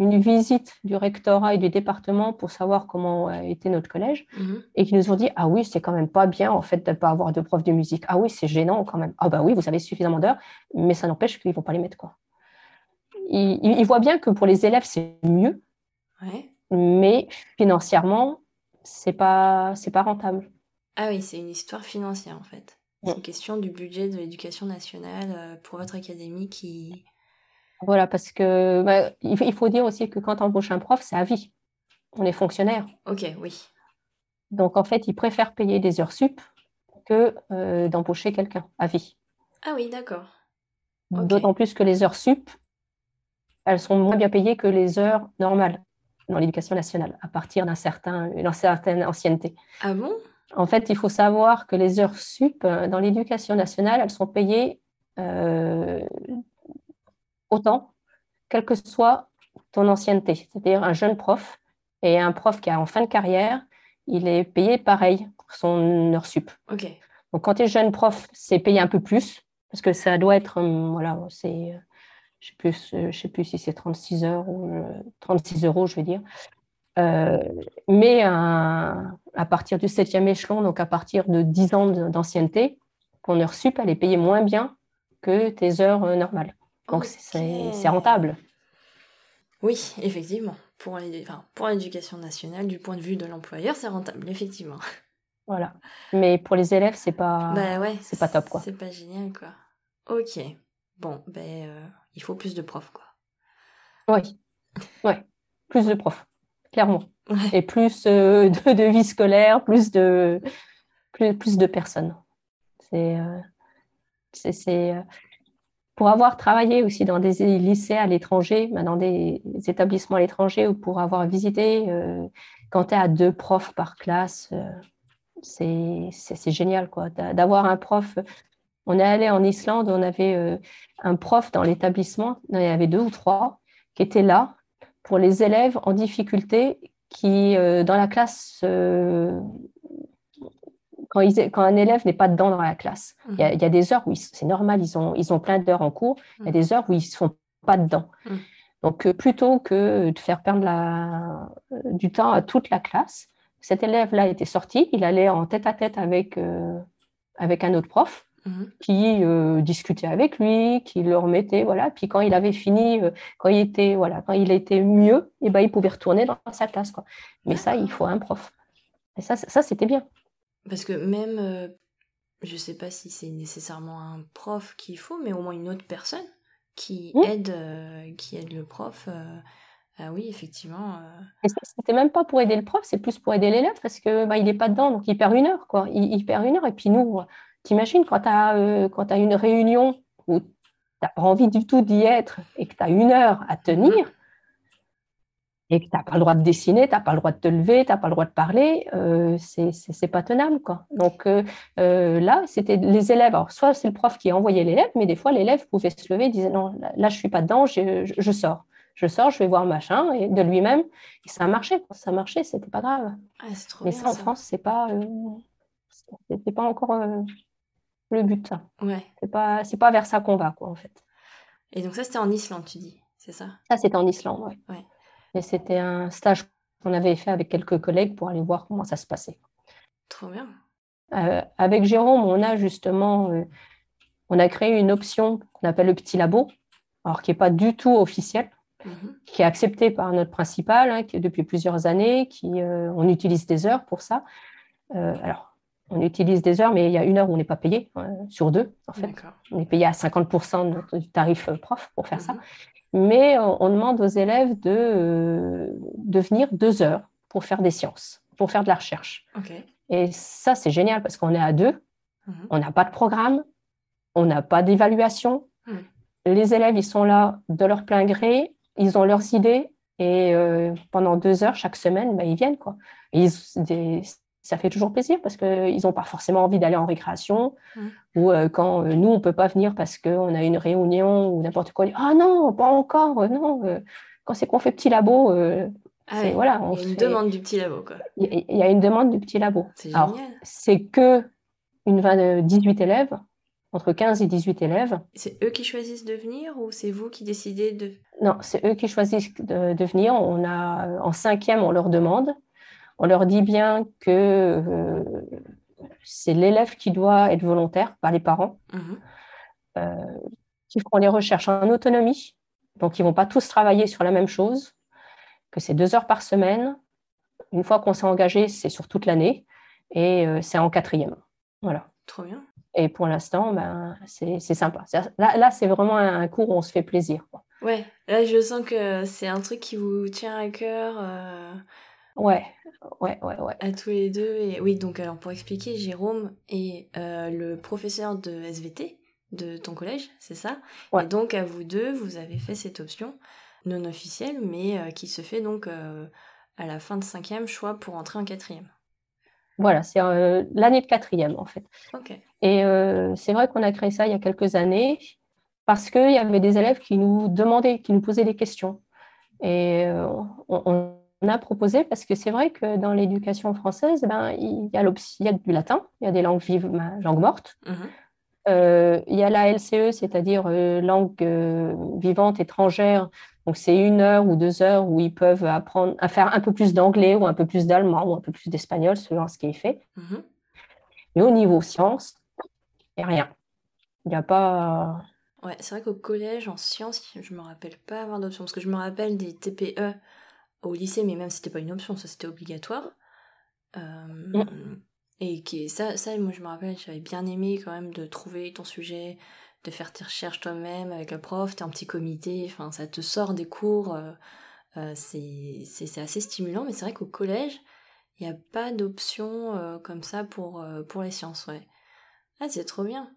une visite du rectorat et du département pour savoir comment était notre collège mhm. et qui nous ont dit Ah oui, c'est quand même pas bien en fait de ne pas avoir de prof de musique. Ah oui, c'est gênant quand même. Ah bah oui, vous avez suffisamment d'heures, mais ça n'empêche qu'ils ne vont pas les mettre. quoi. Ils, voient bien que pour les élèves, c'est mieux, mais financièrement, c'est pas, c'est pas rentable. Ah oui, c'est une histoire financière en fait. C'est une question du budget de l'éducation nationale euh, pour votre académie qui. Voilà, parce que bah, il faut dire aussi que quand on embauche un prof, c'est à vie. On est fonctionnaire. Ok, oui. Donc en fait, ils préfèrent payer des heures sup que euh, d'embaucher quelqu'un à vie. Ah oui, d'accord. D'autant plus que les heures sup, elles sont moins bien payées que les heures normales dans l'éducation nationale, à partir d'un certain, d'une certaine ancienneté. Ah bon? En fait, il faut savoir que les heures sup euh, dans l'éducation nationale, elles sont payées euh, autant, quelle que soit ton ancienneté. C'est-à-dire un jeune prof et un prof qui est en fin de carrière, il est payé pareil pour son heure sup. Ok. Donc quand tu es jeune prof, c'est payé un peu plus, parce que ça doit être, euh, voilà, c'est, je ne sais, sais, plus si c'est 36 heures ou 36 euros, je veux dire. Euh, mais à partir du septième échelon, donc à partir de 10 ans d'ancienneté, ton heure sup, elle est payée moins bien que tes heures euh, normales. Donc c'est rentable. Oui, effectivement. Pour l'éducation nationale, du point de vue de l'employeur, c'est rentable, effectivement. Voilà. Mais pour les élèves, c'est pas, bah ouais, c'est pas top, quoi. C'est pas génial, quoi. Ok. Bon, ben, euh, il faut plus de profs, quoi. Oui. Ouais. Plus de profs clairement. Et plus euh, de, vie scolaire, plus de, plus, plus de personnes. C'est, euh, c'est, pour avoir travaillé aussi dans des lycées à l'étranger, bah, dans des établissements à l'étranger, ou pour avoir visité, quand tu es à deux profs par classe, c'est, c'est, génial quoi. D'avoir un prof. On est allé en Islande, on avait un prof dans l'établissement, il y avait deux ou trois, qui étaient là pour les élèves en difficulté qui, euh, dans la classe, euh, quand, quand, un élève n'est pas dedans dans la classe, il y, a, des heures où c'est normal, ils ont, ils ont plein d'heures en cours, il y a mhm. des heures où ils ne sont pas dedans. Mhm. Donc, euh, plutôt que de faire perdre la, du temps à toute la classe, cet élève-là était sorti, il allait en tête à tête avec, avec un autre prof. Mhm. qui euh, discutait avec lui, qui le remettait, voilà. Puis quand il avait fini, euh, quand il était, voilà, quand il était mieux, et eh ben il pouvait retourner dans sa classe, quoi. Mais ça, il faut un prof. Et ça, ça c'était bien. Parce que même, euh, je sais pas si c'est nécessairement un prof qu'il faut, mais au moins une autre personne qui mmh. aide, qui aide le prof. Ah oui, effectivement. C'était même pas pour aider le prof, c'est plus pour aider l'élève parce que bah, il n'est pas dedans, donc il perd une heure, quoi. Il, il perd une heure. Et puis nous, T'imagines quand tu as, euh, as, une réunion où tu n'as pas envie du tout d'y être et que tu as une heure à tenir et que tu n'as pas le droit de dessiner, tu n'as pas le droit de te lever, tu n'as pas le droit de parler, euh, c'est pas tenable. Quoi. Donc euh, euh, là, c'était les élèves. Alors, soit c'est le prof qui envoyait l'élève, mais des fois, l'élève pouvait se lever et disait non, là, je ne suis pas dedans, je, je, sors. Je sors, je vais voir machin, et de lui-même. Et ça a marché. Ça a marché, c'était pas grave. Ah, mais ça, en France, c'est pas, pas encore le but. Ouais. C'est pas, c'est pas vers ça qu'on va, quoi, en fait. Et donc ça, c'était en Islande, tu dis, c'est ça? Ça, c'était en Islande, oui. Ouais. Et c'était un stage qu'on avait fait avec quelques collègues pour aller voir comment ça se passait. Trop bien. Euh, avec Jérôme, on a justement, euh, on a créé une option qu'on appelle le petit labo, alors qui n'est pas du tout officiel, mhm. qui est accepté par notre principal, hein, qui depuis plusieurs années, qui euh, on utilise des heures pour ça. alors, on utilise des heures, mais il y a une heure où on n'est pas payé, euh, sur deux, en fait. On est payé à 50% du tarif euh, prof pour faire ça. Mhm. Mais on, demande aux élèves de, euh, de venir deux heures pour faire des sciences, pour faire de la recherche. Et ça, c'est génial parce qu'on est à deux, mhm. on n'a pas de programme, on n'a pas d'évaluation. Mhm. Les élèves, ils sont là de leur plein gré, ils ont leurs idées et pendant deux heures chaque semaine, bah, ils viennent. Quoi. ils, des, ça fait toujours plaisir parce qu'ils n'ont pas forcément envie d'aller en récréation mmh. ou euh, quand euh, nous, on ne peut pas venir parce qu'on a une réunion ou n'importe quoi. Ah non, pas encore, euh, non. quand c'est qu'on fait petit labo, Ah voilà, il y a une demande du petit labo, quoi. Il y a une demande du petit labo. C'est génial. C'est que une 18 élèves, entre 15 et 18 élèves. C'est eux qui choisissent de venir ou c'est vous qui décidez de... Non, c'est eux qui choisissent de, venir. On a, en cinquième, on leur demande. On leur dit bien que euh, c'est l'élève qui doit être volontaire, pas les parents, mhm. euh, qui feront les recherches en autonomie. Donc, ils ne vont pas tous travailler sur la même chose, que c'est deux heures par semaine. Une fois qu'on s'est engagé, c'est sur toute l'année et euh, c'est en quatrième. Voilà. Trop bien. Et pour l'instant, ben, c'est sympa. Là, là c'est vraiment un cours où on se fait plaisir. Quoi. Ouais, là, je sens que c'est un truc qui vous tient à cœur. Euh, ouais, ouais, ouais, ouais. À tous les deux. Et oui, donc, alors, pour expliquer, Jérôme est euh, le professeur de SVT de ton collège, c'est ça? Ouais. Et donc, à vous deux, vous avez fait cette option non officielle, mais euh, qui se fait donc à la fin de cinquième choix pour entrer en quatrième. Voilà, c'est euh, l'année de quatrième en fait. Ok. Et euh, c'est vrai qu'on a créé ça il y a quelques années parce qu'il y avait des élèves qui nous demandaient, qui nous posaient des questions. Et euh, on, a proposé, parce que c'est vrai que dans l'éducation française, ben, il, y a il y a du latin, il y a des langues vives, ben, langues mortes. Mhm. il y a la LCE, c'est-à-dire langue vivante étrangère, donc, c'est une heure ou deux heures où ils peuvent apprendre à faire un peu plus d'anglais ou un peu plus d'allemand ou un peu plus d'espagnol selon ce qui est fait. Mhm. Mais au niveau sciences, il n'y a rien. Il n'y a pas. Ouais, c'est vrai qu'au collège, en sciences, je ne me rappelle pas avoir d'option. Parce que je me rappelle des TPE au lycée, mais même si c'était pas une option, ça c'était obligatoire. Euh, mm. Et qui, ça, ça, moi je me rappelle, j'avais bien aimé quand même de trouver ton sujet, de faire tes recherches toi-même avec le prof, t'es un petit comité, enfin ça te sort des cours, euh, euh, c'est assez stimulant, mais c'est vrai qu'au collège, il n'y a pas d'option euh, comme ça pour, pour les sciences, ouais. Ah, c'est trop bien.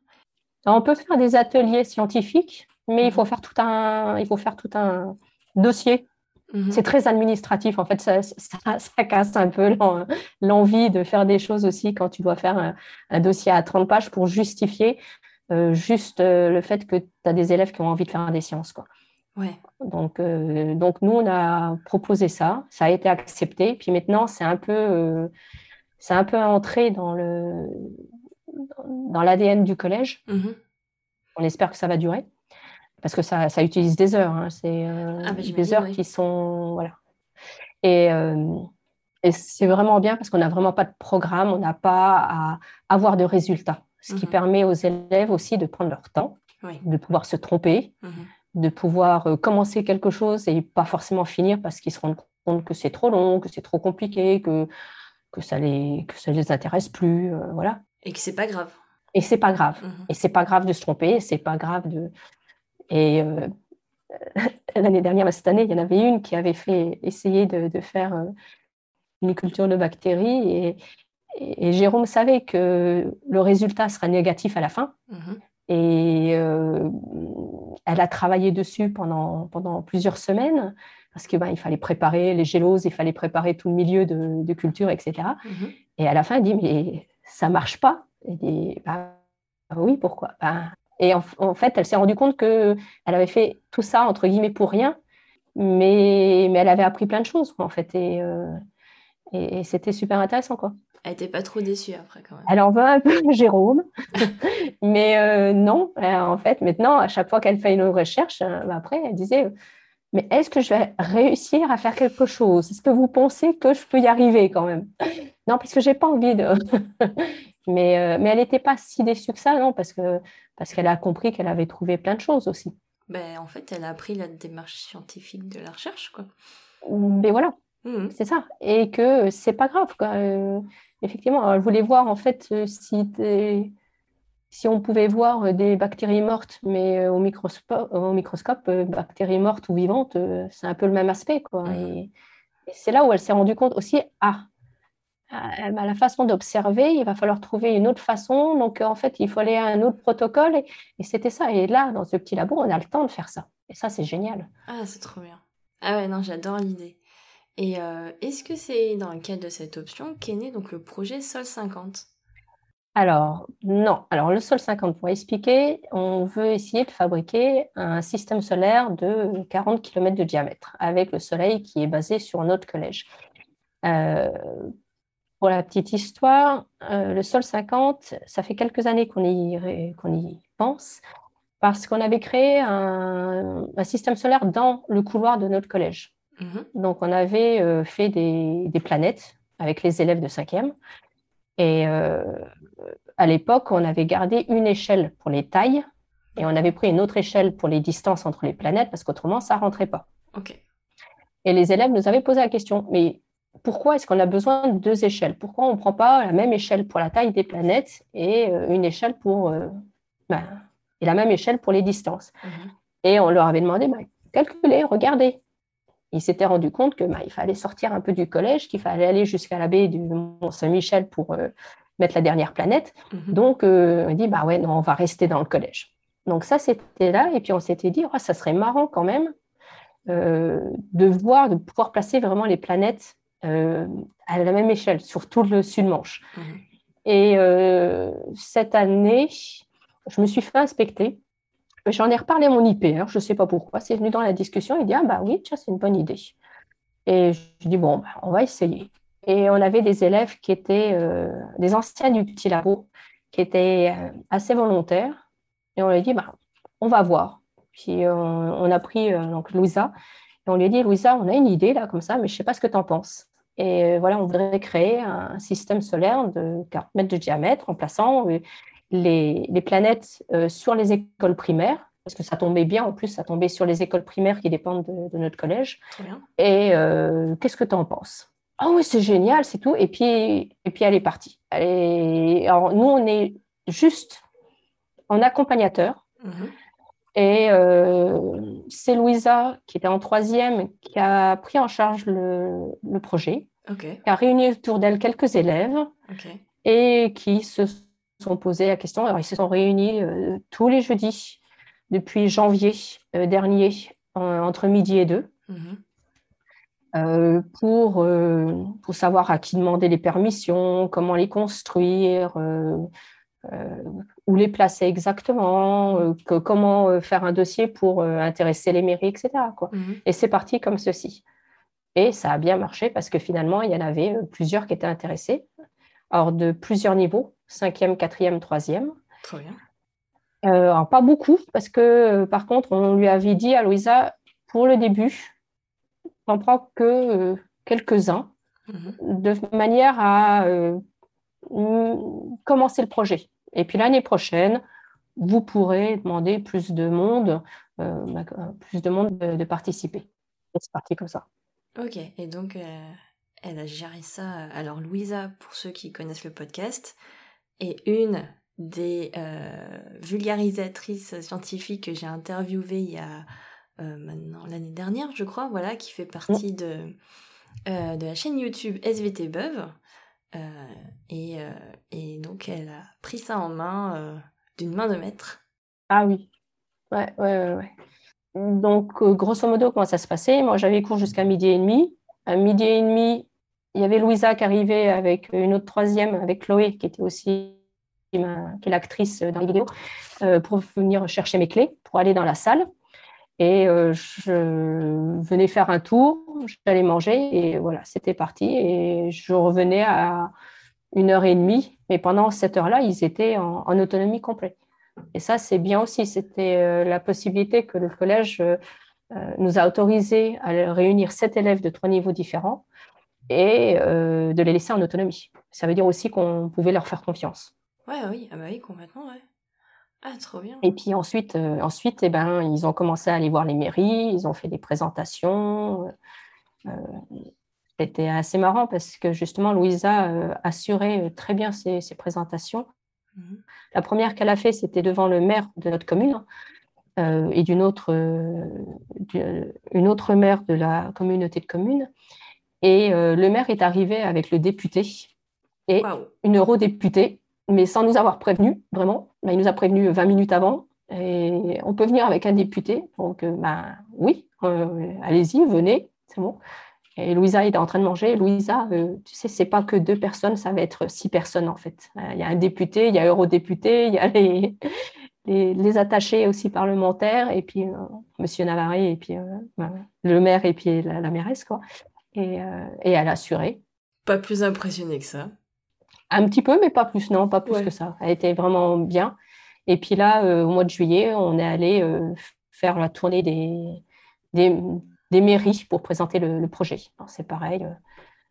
on peut faire des ateliers scientifiques, mais il faut mhm. faire tout un, il faut faire tout un dossier. Mhm. C'est très administratif, en fait, ça, ça, casse un peu l'envie de faire des choses aussi quand tu dois faire un, un dossier à 30 pages pour justifier euh, juste euh, le fait que tu as des élèves qui ont envie de faire des sciences. Quoi. Ouais. Donc, euh, donc, nous, on a proposé ça, ça a été accepté. Puis maintenant, c'est un peu, c'est un peu entré dans le dans l'ADN du collège. Mm-hmm. On espère que ça va durer. Parce que ça, ça utilise des heures. Hein. C'est ah, bah, des heures qui sont. Voilà. Et, et c'est vraiment bien parce qu'on n'a vraiment pas de programme, on n'a pas à avoir de résultats ce qui mhm. permet aux élèves aussi de prendre leur temps, de pouvoir se tromper, mhm. de pouvoir euh, commencer quelque chose et pas forcément finir parce qu'ils se rendent compte que c'est trop long, que c'est trop compliqué, que, que ça les que ça les intéresse plus, euh, voilà. Et que c'est pas grave. Et c'est pas grave. Mhm. Et c'est pas grave de se tromper, c'est pas grave de. Et euh, l'année dernière, cette année, il y en avait une qui avait fait essayer de, de faire une culture de bactéries et, et, Jérôme savait que le résultat sera négatif à la fin. Mhm. Et euh, elle a travaillé dessus pendant, pendant plusieurs semaines parce qu'il ben, il fallait préparer les géloses, il fallait préparer tout le milieu de, culture, etc. Mhm. Et à la fin, elle dit, mais ça marche pas. Elle dit, bah, oui, pourquoi? Bah, Et en, fait, elle s'est rendue compte qu'elle avait fait tout ça, entre guillemets, pour rien, mais, mais elle avait appris plein de choses, en fait. Et, euh, et, et c'était super intéressant, quoi. Elle n'était pas trop déçue après quand même. Elle en veut un peu Jérôme, mais euh, non, euh, en fait, maintenant, à chaque fois qu'elle fait une recherche, bah, après, elle disait, mais est-ce que je vais réussir à faire quelque chose? Est-ce que vous pensez que je peux y arriver quand même? Non, parce que j'ai pas envie de. mais, mais elle n'était pas si déçue que ça, non, parce que parce qu'elle a compris qu'elle avait trouvé plein de choses aussi. Ben, en fait, elle a appris la démarche scientifique de la recherche, quoi. Mais voilà, mmh. c'est ça. Et que c'est pas grave, quoi effectivement, je voulais voir en fait euh, si, si on pouvait voir euh, des bactéries mortes, mais euh, au microscope, au microscope bactéries mortes ou vivantes, c'est un peu le même aspect. Quoi. Et, c'est là où elle s'est rendue compte aussi, ah, bah, la façon d'observer, il va falloir trouver une autre façon. Donc, en fait, il fallait un autre protocole. Et, et c'était ça. Et là, dans ce petit labo, on a le temps de faire ça. Et ça, c'est génial. Ah, c'est trop bien. Ah ouais, non, j'adore l'idée. Et euh, est-ce que c'est dans le cadre de cette option qu'est né donc le projet Sol 50 alors, non. Alors, le Sol 50, pour expliquer, on veut essayer de fabriquer un système solaire de 40 km de diamètre avec le Soleil qui est basé sur notre collège. Euh, pour la petite histoire, euh, le Sol 50, ça fait quelques années qu'on y, y, pense parce qu'on avait créé un, système solaire dans le couloir de notre collège. Mhm. Donc, on avait euh, fait des, des, planètes avec les élèves de 5e et euh, à l'époque, on avait gardé une échelle pour les tailles et on avait pris une autre échelle pour les distances entre les planètes parce qu'autrement, ça ne rentrait pas. Et les élèves nous avaient posé la question, mais pourquoi est-ce qu'on a besoin de deux échelles? Pourquoi on ne prend pas la même échelle pour la taille des planètes et euh, une échelle pour euh, ben, et la même échelle pour les distances? Mhm. Et on leur avait demandé, ben, calculez, regardez. Ils s'étaient rendus compte que ben, il fallait sortir un peu du collège, qu'il fallait aller jusqu'à la baie du Mont-Saint-Michel pour euh, mettre la dernière planète. Mhm. Donc, on dit, bah ouais, non, on va rester dans le collège. Donc ça, c'était là. Et puis on s'était dit, oh, ça serait marrant quand même de voir, de pouvoir placer vraiment les planètes euh, à la même échelle sur tout le sud-manche. Mhm. Et euh, cette année, je me suis fait inspecter. J'en ai reparlé à mon IPR, je ne sais pas pourquoi. C'est venu dans la discussion. Il dit Ah, bah oui, c'est une bonne idée. Et je dis Bon, bah, on va essayer. Et on avait des élèves qui étaient euh, des anciens du petit labo, qui étaient assez volontaires. Et on leur a dit bah, On va voir. Puis on, a pris donc Louisa. Et on lui a dit Louisa, on a une idée là, comme ça, mais je ne sais pas ce que tu en penses. Et euh, voilà, on voudrait créer un système solaire de 40 mètres de diamètre en plaçant euh, les, planètes euh, sur les écoles primaires, parce que ça tombait bien, en plus, ça tombait sur les écoles primaires qui dépendent de, notre collège. Et qu'est-ce que tu en penses? Ah oui, c'est génial, c'est tout. Et puis, et puis elle est partie. alors, nous, on est juste en accompagnateur. Mhm. Et c'est Louisa, qui était en troisième, qui a pris en charge le, le projet qui a réuni autour d'elle quelques élèves et qui se sont posés la question. Alors, ils se sont réunis euh, tous les jeudis depuis janvier euh, dernier, entre midi et deux, mhm. euh, pour, pour savoir à qui demander les permissions, comment les construire, où les placer exactement, comment faire un dossier pour intéresser les mairies, etc. Quoi. Mhm. Et c'est parti comme ceci. Et ça a bien marché parce que finalement, il y en avait euh, plusieurs qui étaient intéressés. Alors, de plusieurs niveaux, cinquième, quatrième, troisième. Très bien. Euh, alors, pas beaucoup, parce que euh, par contre, on lui avait dit à Louisa, pour le début, on prend que quelques-uns, mhm. de manière à commencer le projet. Et puis l'année prochaine, vous pourrez demander plus de monde, bah, plus de monde de, de participer. C'est parti comme ça. Ok, et donc euh, elle a géré ça. Alors Louisa, pour ceux qui connaissent le podcast, est une des euh, vulgarisatrices scientifiques que j'ai interviewées il y a euh, maintenant l'année dernière, je crois, voilà, qui fait partie de, de la chaîne YouTube SVT Beuve. Et, et, donc elle a pris ça en main d'une main de maître. Ah oui, ouais, ouais, ouais. Donc, euh, grosso modo, comment ça se passait? Moi, j'avais cours jusqu'à midi et demi. À midi et demi, il y avait Louisa qui arrivait avec une autre troisième, avec Chloé, qui était aussi qui est l'actrice dans les vidéos, euh, pour venir chercher mes clés, pour aller dans la salle. Et euh, je venais faire un tour, j'allais manger, et voilà, c'était parti. Et je revenais à une heure et demie. Mais pendant cette heure-là, ils étaient en autonomie complète. Et ça, c'est bien aussi. C'était euh, la possibilité que le collège euh, euh, nous a autorisé à réunir sept élèves de trois niveaux différents et de les laisser en autonomie. Ça veut dire aussi qu'on pouvait leur faire confiance. Ouais, oui, ah bah oui, complètement, ouais. Ah, trop bien. Et puis ensuite, ensuite eh ben, ils ont commencé à aller voir les mairies, ils ont fait des présentations. C'était assez marrant parce que justement, Louisa assurait très bien ses présentations. Mhm. La première qu'elle a fait, c'était devant le maire de notre commune euh, et d'une autre, euh, une autre maire de la communauté de communes. Et euh, le maire est arrivé avec le député et une eurodéputée, mais sans nous avoir prévenu, vraiment. il nous a prévenu 20 minutes avant. Et on peut venir avec un député. Donc, ben, oui, allez-y, venez, c'est bon. Et Louisa est en train de manger. Louisa, euh, tu sais, c'est pas que deux personnes, ça va être six personnes en fait. Euh, il y a un député, il y a eurodéputé, il y a les, les, attachés aussi parlementaires, et puis Monsieur Navarre, et puis bah, le maire, et puis la, mairesse, quoi. Et, et elle a assuré. Pas plus impressionné que ça? Un petit peu, mais pas plus, non, pas plus que ça. Elle était vraiment bien. Et puis là, au mois de juillet, on est allé faire la tournée des, des, mairies pour présenter le, projet. C'est pareil.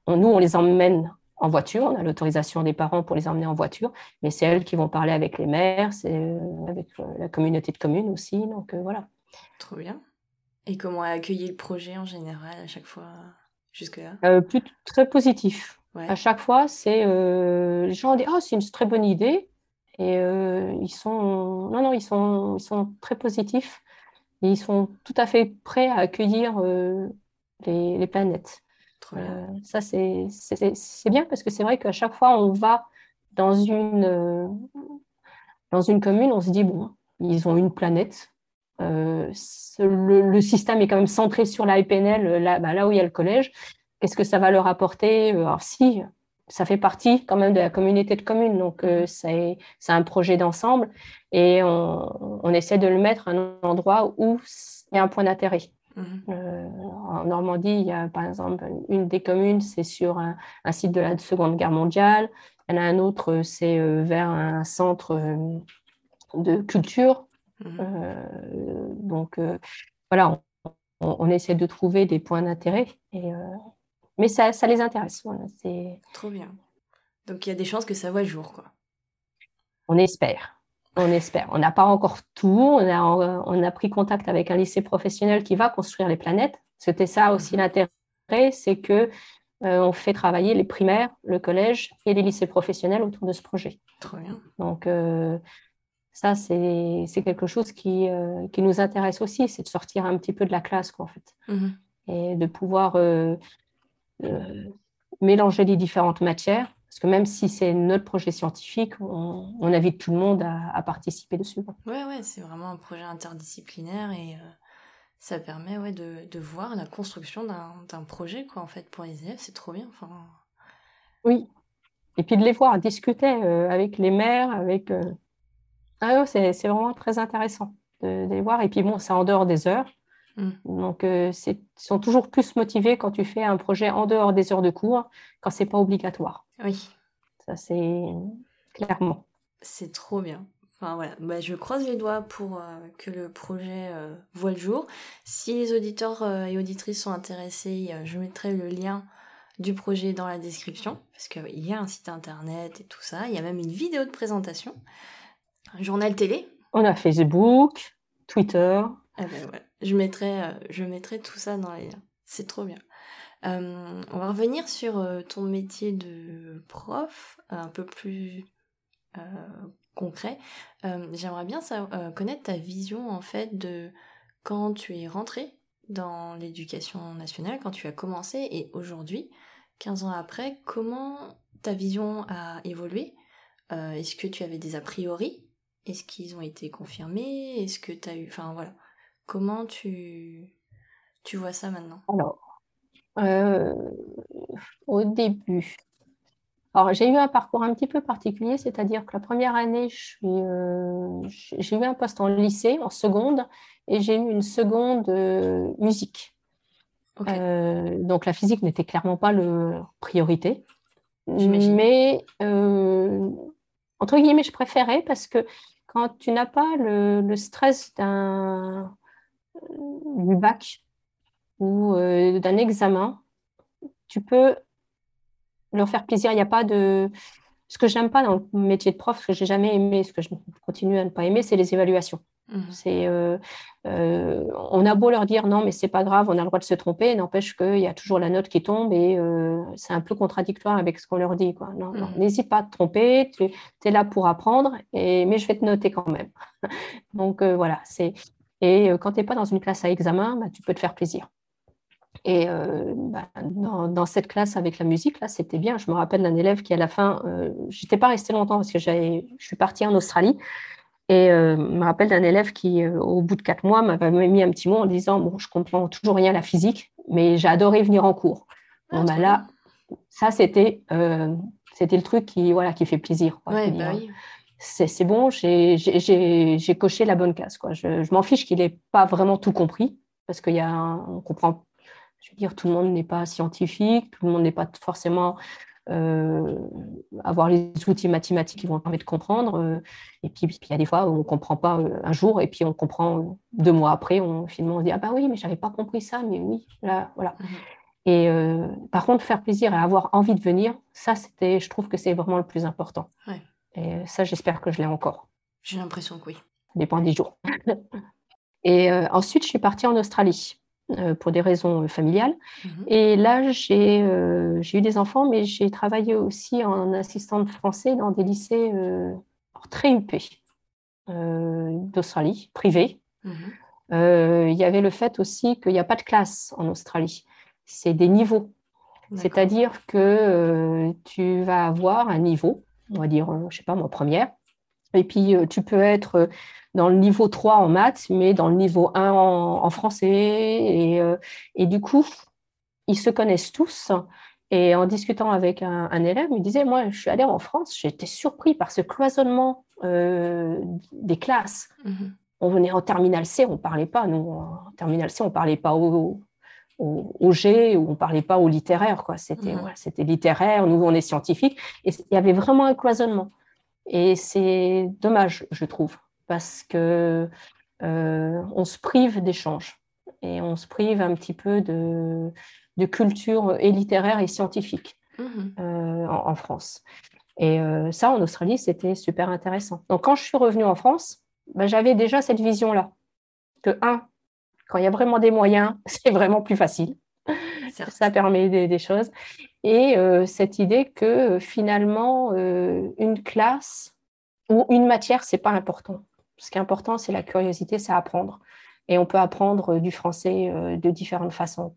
Euh, nous, on les emmène en voiture. On a l'autorisation des parents pour les emmener en voiture, mais c'est elles qui vont parler avec les maires, c'est euh, avec euh, la communauté de communes aussi. Donc voilà. Trop bien. Et comment a accueilli le projet en général à chaque fois jusque-là? Très positif. À chaque fois, c'est les gens disent oh c'est une très bonne idée et ils sont non non ils sont ils sont très positifs ils sont tout à fait prêts à accueillir euh, les, planètes. Euh, ça, c'est bien parce que c'est vrai qu'à chaque fois, on va dans une, euh, dans une commune, on se dit, bon, ils ont une planète. Le, système est quand même centré sur la PNL, là, bah, là où il y a le collège. Qu'est-ce que ça va leur apporter? Alors, si, ça fait partie quand même de la communauté de communes, donc euh, c'est un projet d'ensemble et on, essaie de le mettre à un endroit où il y a un point d'intérêt. Mhm. Euh, en Normandie, il y a par exemple une des communes, c'est sur un, site de la Seconde Guerre mondiale. Il y en a un autre, c'est euh, vers un centre de culture. Mhm. donc voilà, on, on, essaie de trouver des points d'intérêt et mais ça, ça les intéresse. Voilà, c'est... Trop bien. Donc il y a des chances que ça voit le jour, quoi. On espère. On espère. On n'a pas encore tout. On a, on a pris contact avec un lycée professionnel qui va construire les planètes. C'était ça aussi mhm. l'intérêt, c'est que euh, on fait travailler les primaires, le collège et les lycées professionnels autour de ce projet. Trop bien. Donc euh, ça, c'est, c'est quelque chose qui, euh, qui nous intéresse aussi, c'est de sortir un petit peu de la classe, quoi, en fait. Mhm. Et de pouvoir mélanger les différentes matières, parce que même si c'est notre projet scientifique, on, invite tout le monde à, participer dessus. Ouais, ouais, c'est vraiment un projet interdisciplinaire et euh, ça permet ouais, de, de, voir la construction d'un projet quoi, en fait, pour les élèves. C'est trop bien. Enfin... Oui. Et puis de les voir discuter euh, avec les maires, avec. Ah, c'est vraiment très intéressant de, de, les voir. Et puis bon, c'est en dehors des heures. Mm. Donc, euh, ils sont toujours plus motivés quand tu fais un projet en dehors des heures de cours, quand c'est pas obligatoire. Oui. Ça, c'est clairement. C'est trop bien. Enfin, voilà. Bah, je croise les doigts pour euh, que le projet euh, voit le jour. Si les auditeurs et auditrices sont intéressés, je mettrai le lien du projet dans la description, parce qu'il y a un site internet et tout ça. Il y a même une vidéo de présentation, un journal télé. On a Facebook, Twitter. Ah mettrai, euh, je mettrai tout ça dans les liens. C'est trop bien. Euh, on va revenir sur euh, ton métier de prof, un peu plus concret. J'aimerais bien connaître ta vision en fait de quand tu es rentré dans l'éducation nationale, quand tu as commencé et aujourd'hui, 15 ans après, comment ta vision a évolué? Est-ce que tu avais des a priori? Est-ce qu'ils ont été confirmés? Est-ce que tu as eu... Enfin voilà. Comment tu, tu vois ça maintenant? Alors, euh, au début, alors j'ai eu un parcours un petit peu particulier, c'est-à-dire que la première année, euh, j'ai eu un poste en lycée, en seconde, et j'ai eu une seconde euh, musique. donc la physique n'était clairement pas le priorité. Mais entre guillemets, je préférais parce que quand tu n'as pas le stress d'un du bac ou euh, d'un examen, tu peux leur faire plaisir. Il n'y a pas de. Ce que j'aime pas dans le métier de prof, ce que j'ai jamais aimé, ce que je continue à ne pas aimer, c'est les évaluations. Mmh. C'est, euh, euh, on a beau leur dire non, mais c'est pas grave, on a le droit de se tromper, n'empêche qu'il y a toujours la note qui tombe et c'est un peu contradictoire avec ce qu'on leur dit. Quoi. Non, mmh. n'hésite pas à te tromper, tu es là pour apprendre, et, mais je vais te noter quand même. Donc voilà, c'est, et euh, quand tu n'es pas dans une classe à examen, bah, tu peux te faire plaisir. Et euh, bah, dans, cette classe avec la musique, là, c'était bien. Je me rappelle d'un élève qui, à la fin, euh, je n'étais pas restée longtemps parce que je suis partie en Australie. Et je me rappelle d'un élève qui, au bout de quatre mois, m'avait mis un petit mot en disant Bon, je comprends toujours rien à la physique, mais j'ai adoré venir en cours. Ah, bon, bah là, ça, c'était c'était le truc qui, voilà, qui fait plaisir. Bah oui. C'est bon, j'ai coché la bonne case. Quoi. Je, je m'en fiche qu'il n'ait pas vraiment tout compris, parce qu'il y a on comprend, je veux dire, tout le monde n'est pas scientifique, tout le monde n'est pas forcément euh, avoir les outils mathématiques qui vont permettre de comprendre. Euh, et puis, il y a des fois où on ne comprend pas euh, un jour, et puis on comprend deux mois après, on, finalement, on dit Ah bah oui, mais je n'avais pas compris ça, mais oui, là, voilà. Mmh et par contre, faire plaisir et avoir envie de venir, ça, c'était, je trouve que c'est vraiment le plus important. Et ça, j'espère que je l'ai encore. J'ai l'impression que oui. Ça dépend des jours. et euh, ensuite, je suis partie en Australie euh, pour des raisons familiales. Mhm. Et là, j'ai, eu des enfants, mais j'ai travaillé aussi en assistante français dans des lycées très huppés d'Australie, privés. Mhm. Il y avait le fait aussi qu'il n'y a pas de classe en Australie c'est des niveaux. C'est-à-dire que euh, tu vas avoir un niveau, on va dire, euh, je sais pas moi, première, et puis euh, tu peux être dans le niveau 3 en maths, mais dans le niveau 1 en, français. Et, et, du coup, ils se connaissent tous. Et en discutant avec un, élève, il me disait, moi, je suis allée en France, été surpris par ce cloisonnement des classes. Mhm. On venait en terminale C, on ne parlait pas, nous, en terminale C, on ne parlait pas au, au, G, où on ne parlait pas au littéraire. Quoi. C'était, c'était littéraire, nous, on est scientifique. Et il y avait vraiment un cloisonnement. Et c'est dommage, je trouve, parce que euh, on se prive d'échanges et on se prive un petit peu de, de culture et littéraire et scientifique mhm. euh, en, France. Et euh, ça, en Australie, c'était super intéressant. Donc, quand je suis revenue en France, ben, j'avais déjà cette vision-là. Que, un, quand il y a vraiment des moyens, c'est vraiment plus facile. Ça permet des, choses. Et euh, cette idée que euh, finalement, euh, une classe ou une matière, c'est pas important. Ce qui est important, c'est la curiosité, c'est apprendre. Et on peut apprendre du français de différentes façons.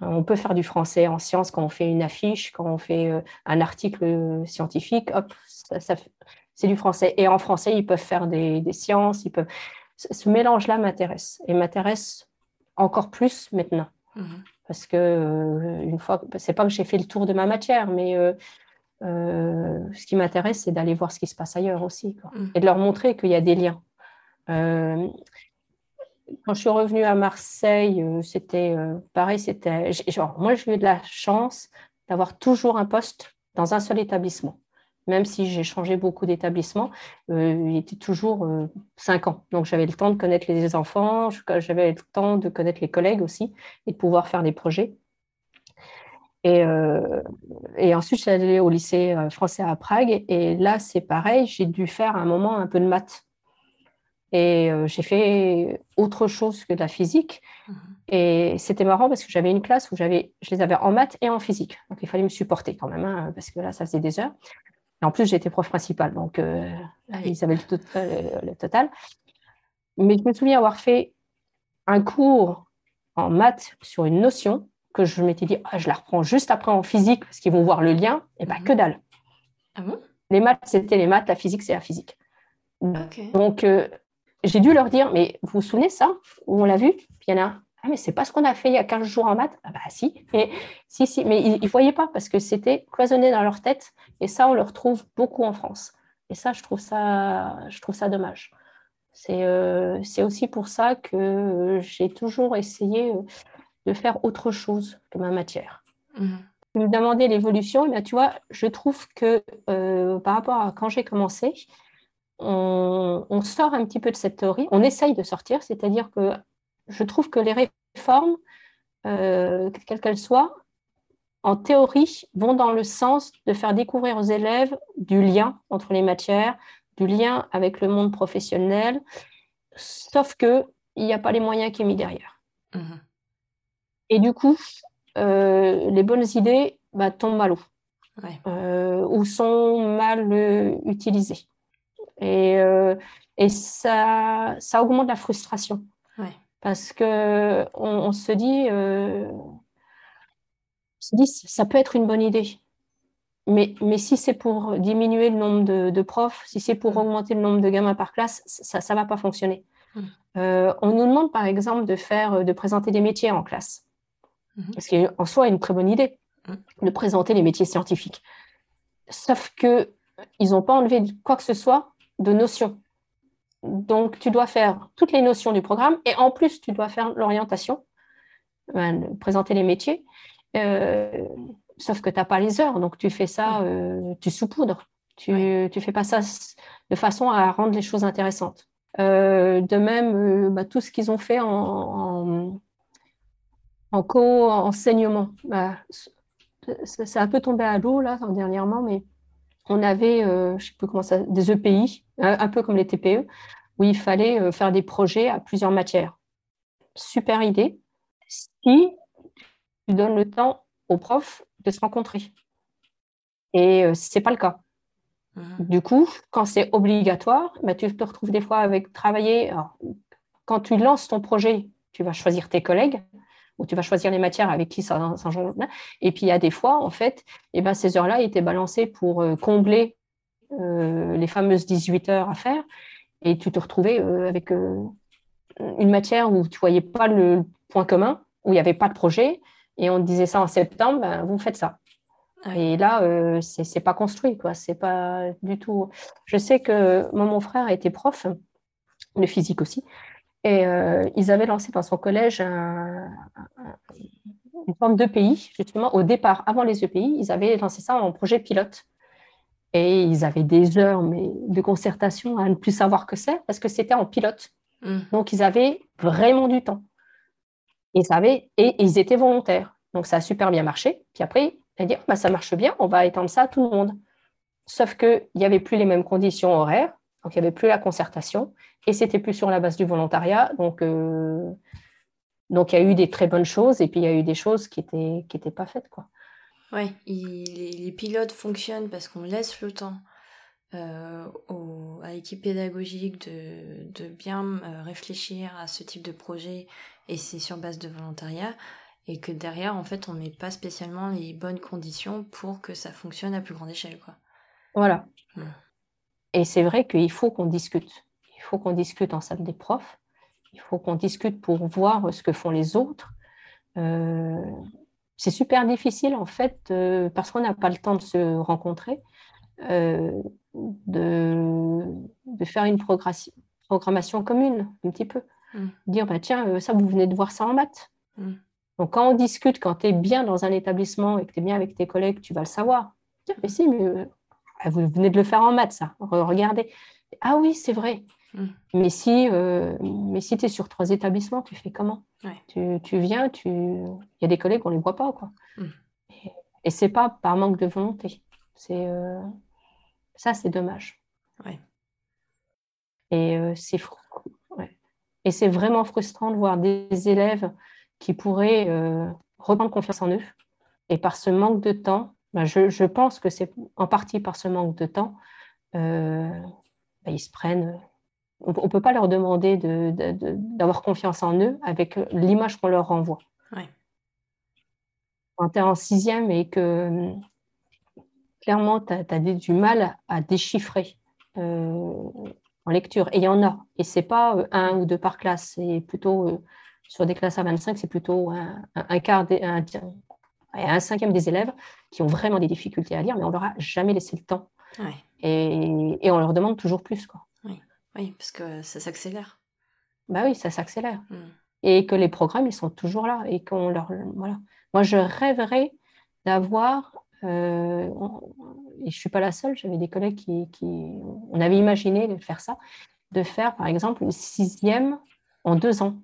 On peut faire du français en sciences quand on fait une affiche, quand on fait un article scientifique, hop, c'est du français. Et en français, ils peuvent faire des, des sciences, ils peuvent ce mélange-là m'intéresse et m'intéresse encore plus maintenant. Mhm. Parce que euh, une fois, c'est pas que j'ai fait le tour de ma matière, mais euh, euh, ce qui m'intéresse, c'est d'aller voir ce qui se passe ailleurs aussi mhm. et de leur montrer qu'il y a des liens. quand je suis revenue à Marseille, c'était pareil, c'était genre moi j'ai eu de la chance d'avoir toujours un poste dans un seul établissement même si j'ai changé beaucoup d'établissements, euh, il était toujours euh, cinq ans. Donc j'avais le temps de connaître les enfants, j'avais le temps de connaître les collègues aussi et de pouvoir faire des projets. Et, euh, et ensuite, allée au lycée français à Prague. Et là, c'est pareil, j'ai dû faire un moment un peu de maths. Et j'ai fait autre chose que de la physique. Mmh. Et c'était marrant parce que j'avais une classe où j'avais, je les avais en maths et en physique. Donc il fallait me supporter quand même, hein, parce que là, ça faisait des heures. En plus, j'étais prof principal, donc euh, ah ils avaient euh, le, total. Mais je me souviens avoir fait un cours en maths sur une notion que je m'étais dit, ah, je la reprends juste après en physique parce qu'ils vont voir le lien. Et bien, mhm. que dalle. Ah bon? Les maths, c'était les maths, la physique, c'est la physique. Donc, euh, j'ai dû leur dire, mais vous vous souvenez ça? Où on l'a vu? Il y en a ah, mais c'est pas ce qu'on a fait il y a 15 jours en maths. Ah, bah si. Et, si, si, mais ils ne voyaient pas parce que c'était cloisonné dans leur tête. Et ça, on le retrouve beaucoup en France. Et ça, je trouve ça, je trouve ça dommage. C'est euh, aussi pour ça que j'ai toujours essayé euh, de faire autre chose que ma matière. Mmh. Vous me demandez l'évolution, mais tu vois, je trouve que euh, par rapport à quand j'ai commencé, on, on, sort un petit peu de cette théorie, on essaye de sortir, c'est-à-dire que je trouve que les réformes, euh, quelles qu'elles soient, en théorie, vont dans le sens de faire découvrir aux élèves du lien entre les matières, du lien avec le monde professionnel, sauf qu'il n'y a pas les moyens qui sont mis derrière. Mhm. Et du coup, euh, les bonnes idées bah, tombent mal euh, ou sont mal utilisées. Et, et ça, ça augmente la frustration. Parce que on, se dit, euh, se dit, ça peut être une bonne idée. Mais, mais si c'est pour diminuer le nombre de, profs, si c'est pour mm. augmenter le nombre de gamins par classe, ça ne va pas fonctionner. Mm. Euh, on nous demande par exemple de faire, de présenter des métiers en classe, mm-hmm. ce qui est en soi une très bonne idée. mmh. de présenter les métiers scientifiques. Sauf que ils n'ont pas enlevé quoi que ce soit de notions. Donc, tu dois faire toutes les notions du programme et en plus, tu dois faire l'orientation, présenter les métiers. Euh, sauf que tu n'as pas les heures, donc tu fais ça, euh, tu saupoudres. Tu ne fais pas ça de façon à rendre les choses intéressantes. Euh, de même, bah, tout ce qu'ils ont fait en, en, co-enseignement, bah, c'est un peu tombé à l'eau là dernièrement, mais on avait, je sais plus comment ça, des EPI, un, peu comme les TPE, où il fallait faire des projets à plusieurs matières. Super idée. Si tu donnes le temps aux profs de se rencontrer. Et euh, ce n'est pas le cas. Mmh. Du coup, quand c'est obligatoire, bah, tu te retrouves des fois avec travailler. quand tu lances ton projet, tu vas choisir tes collègues ou tu vas choisir les matières avec qui ça, ça Et puis, il y a des fois, en fait, eh ben, ces heures-là étaient balancées pour euh, combler euh, les fameuses 18 heures à faire. Et tu te retrouvais avec une matière où tu ne voyais pas le point commun, où il n'y avait pas de projet, et on disait ça en septembre, ben, vous faites ça. Et là, euh, ce c'est pas construit, quoi. C'est pas du tout. Je sais que moi, mon frère était prof de physique aussi, et euh, ils avaient lancé dans son collège une forme d'EPI, justement, au départ, avant les EPI, ils avaient lancé ça en projet pilote. Et ils avaient des heures mais, de concertation à ne plus savoir que c'est, parce que c'était en pilote. Mmh. Donc, ils avaient vraiment du temps. Ils et ils étaient volontaires. Donc ça a super bien marché. Puis après, ils ont dit, bah, ça marche bien, on va étendre ça à tout le monde. Sauf qu'il n'y avait plus les mêmes conditions horaires, donc il n'y avait plus la concertation, et c'était plus sur la base du volontariat. Donc, euh, donc il y a eu des très bonnes choses, et puis il y a eu des choses qui n'étaient qui étaient pas faites. Quoi. Oui, les, pilotes fonctionnent parce qu'on laisse le temps euh, à l'équipe pédagogique de, de bien euh, réfléchir à ce type de projet et c'est sur base de volontariat et que derrière en fait on met pas spécialement les bonnes conditions pour que ça fonctionne à plus grande échelle quoi. Voilà. Et c'est vrai qu'il faut qu'on discute. Il faut qu'on discute en salle des profs. Il faut qu'on discute pour voir ce que font les autres. Euh, c'est super difficile en fait euh, parce qu'on n'a pas le temps de se rencontrer, euh, de, de, faire une programmation commune un petit peu. Mm. Dire, bah, tiens, euh, ça, vous venez de voir ça en maths. Mm. Donc, quand on discute, quand tu es bien dans un établissement et que tu es bien avec tes collègues, tu vas le savoir. Tiens, mais si, mais, vous venez de le faire en maths, ça. Regardez. Ah oui, c'est vrai. Mm. Mais si, euh, mais si tu es sur trois établissements, tu fais comment? Tu, tu, viens, tu... il y a des collègues, on ne les voit pas. Quoi. Et, et ce n'est pas par manque de volonté. C'est, ça, c'est dommage. Et c'est et c'est vraiment frustrant de voir des élèves qui pourraient euh, reprendre confiance en eux. Et par ce manque de temps, ben, je, pense que c'est en partie par ce manque de temps, euh, ben, ils se prennent. On ne peut pas leur demander d'avoir confiance en eux avec l'image qu'on leur renvoie. Quand tu es en sixième et que clairement tu as, du mal à déchiffrer euh, en lecture. Et il y en a. Et ce n'est pas euh, un ou deux par classe. C'est plutôt, euh, sur des classes à 25, c'est plutôt un, quart, un, un, cinquième des élèves qui ont vraiment des difficultés à lire, mais on leur a jamais laissé le temps. Et, et, on leur demande toujours plus. Quoi. Oui. oui, parce que ça s'accélère. Bah oui, ça s'accélère. Hmm. Et que les programmes, ils sont toujours là. Et qu'on leur. Voilà. Moi, je rêverais d'avoir euh, et je ne suis pas la seule, j'avais des collègues qui, On avait imaginé de faire ça, de faire par exemple une sixième en deux ans.